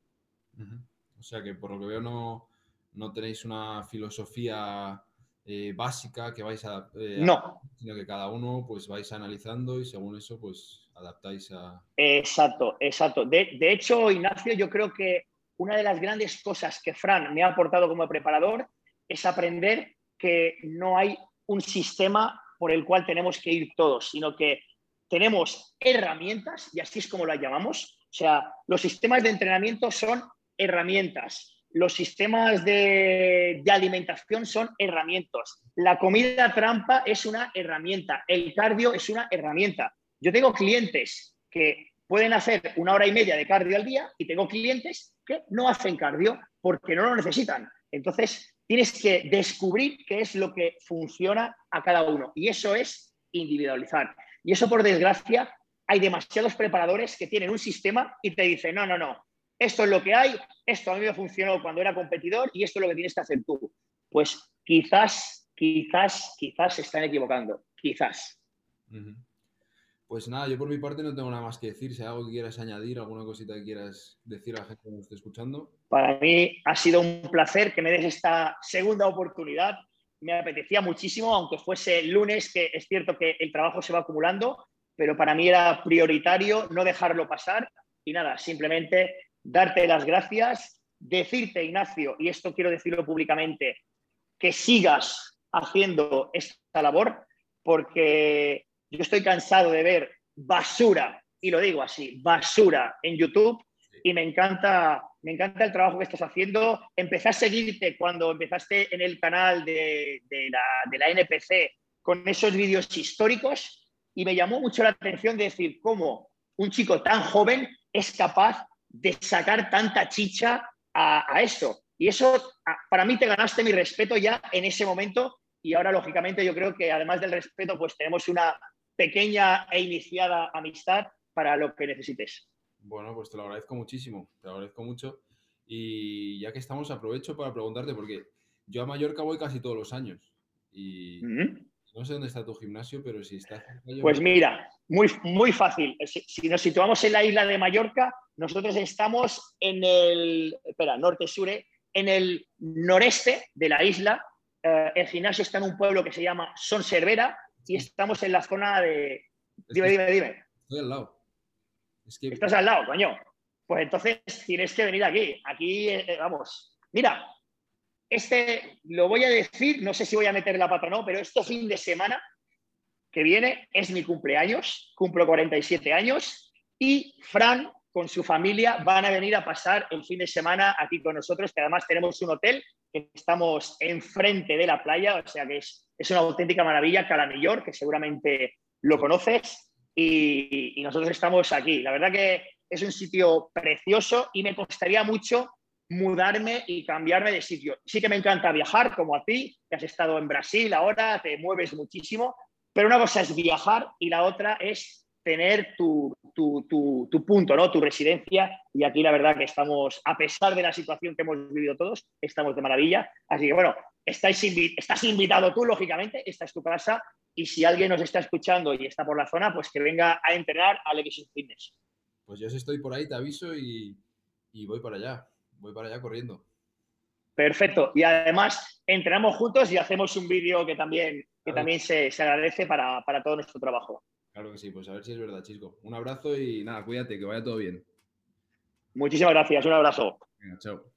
O sea que por lo que veo no, no tenéis una filosofía eh, básica que vais a, eh, no. sino que cada uno pues vais analizando y según eso pues adaptáis a... Exacto, exacto. De, hecho, Ignacio, yo creo que una de las grandes cosas que Fran me ha aportado como preparador es aprender que no hay un sistema por el cual tenemos que ir todos, sino que tenemos herramientas, y así es como las llamamos. O sea, los sistemas de entrenamiento son herramientas los sistemas de, alimentación son herramientas. La comida trampa es una herramienta. El cardio es una herramienta. Yo tengo clientes que pueden hacer una hora y media de cardio al día y tengo clientes que no hacen cardio porque no lo necesitan. Entonces, tienes que descubrir qué es lo que funciona a cada uno. Y eso es individualizar. Y eso, por desgracia, hay demasiados preparadores que tienen un sistema y te dicen, no, no, no, esto es lo que hay, esto a mí me funcionó cuando era competidor y esto es lo que tienes que hacer tú. Pues quizás, quizás, quizás se están equivocando, quizás. Pues nada, yo por mi parte no tengo nada más que decir. Si hay algo que quieras añadir, alguna cosita que quieras decir a la gente que nos esté escuchando. Para mí ha sido un placer que me des esta segunda oportunidad. Me apetecía muchísimo, aunque fuese el lunes, que es cierto que el trabajo se va acumulando, pero para mí era prioritario no dejarlo pasar. Y nada, simplemente darte las gracias, decirte, Ignacio, y esto quiero decirlo públicamente, que sigas haciendo esta labor, porque yo estoy cansado de ver basura, y lo digo así, basura en YouTube, y me encanta, me encanta el trabajo que estás haciendo. Empecé a seguirte cuando empezaste en el canal de, la, de la NPC con esos vídeos históricos y me llamó mucho la atención decir cómo un chico tan joven es capaz de sacar tanta chicha a, eso. Y eso, para mí, te ganaste mi respeto ya en ese momento. Y ahora, lógicamente, yo creo que además del respeto, pues tenemos una pequeña e iniciada amistad para lo que necesites. Bueno, pues te lo agradezco muchísimo, te lo agradezco mucho. Y ya que estamos, aprovecho para preguntarte, porque yo a Mallorca voy casi todos los años. Y no sé dónde está tu gimnasio, pero si está. Pues mira, muy, muy fácil. Si, nos situamos en la isla de Mallorca, nosotros estamos en el. Espera, norte-sure, en el noreste de la isla. Eh, el gimnasio está en un pueblo que se llama Son Cervera y estamos en la zona de. Dime, dime, dime. Estoy al lado. Estás al lado, coño. Pues entonces tienes que venir aquí. Aquí, eh, eh, vamos. Mira, este lo voy a decir, no sé si voy a meter la pata o no, pero este fin de semana que viene es mi cumpleaños, cumplo 47 años y Fran con su familia van a venir a pasar el fin de semana aquí con nosotros, que además tenemos un hotel que estamos enfrente de la playa, o sea que es, es una auténtica maravilla, Calamillor, que seguramente lo conoces, y, y nosotros estamos aquí. La verdad que es un sitio precioso y me costaría mucho mudarme y cambiarme de sitio. Sí que me encanta viajar, como a ti, que has estado en Brasil ahora, te mueves muchísimo, pero una cosa es viajar y la otra es tener tu, punto, ¿no? tu residencia. Y aquí la verdad que estamos, a pesar de la situación que hemos vivido todos, estamos de maravilla. Así que bueno, estáis estás invitado tú, lógicamente, esta es tu casa. Y si alguien nos está escuchando y está por la zona, pues que venga a entrenar al X Fitness. Pues yo estoy por ahí, te aviso y, y voy para allá voy para allá corriendo. Perfecto. Y además entrenamos juntos y hacemos un vídeo que también, que también se, agradece para, para, todo nuestro trabajo. Claro que sí, pues a ver si es verdad, Chisco. Un abrazo y nada, cuídate, que vaya todo bien. Muchísimas gracias, un abrazo. Venga, chao.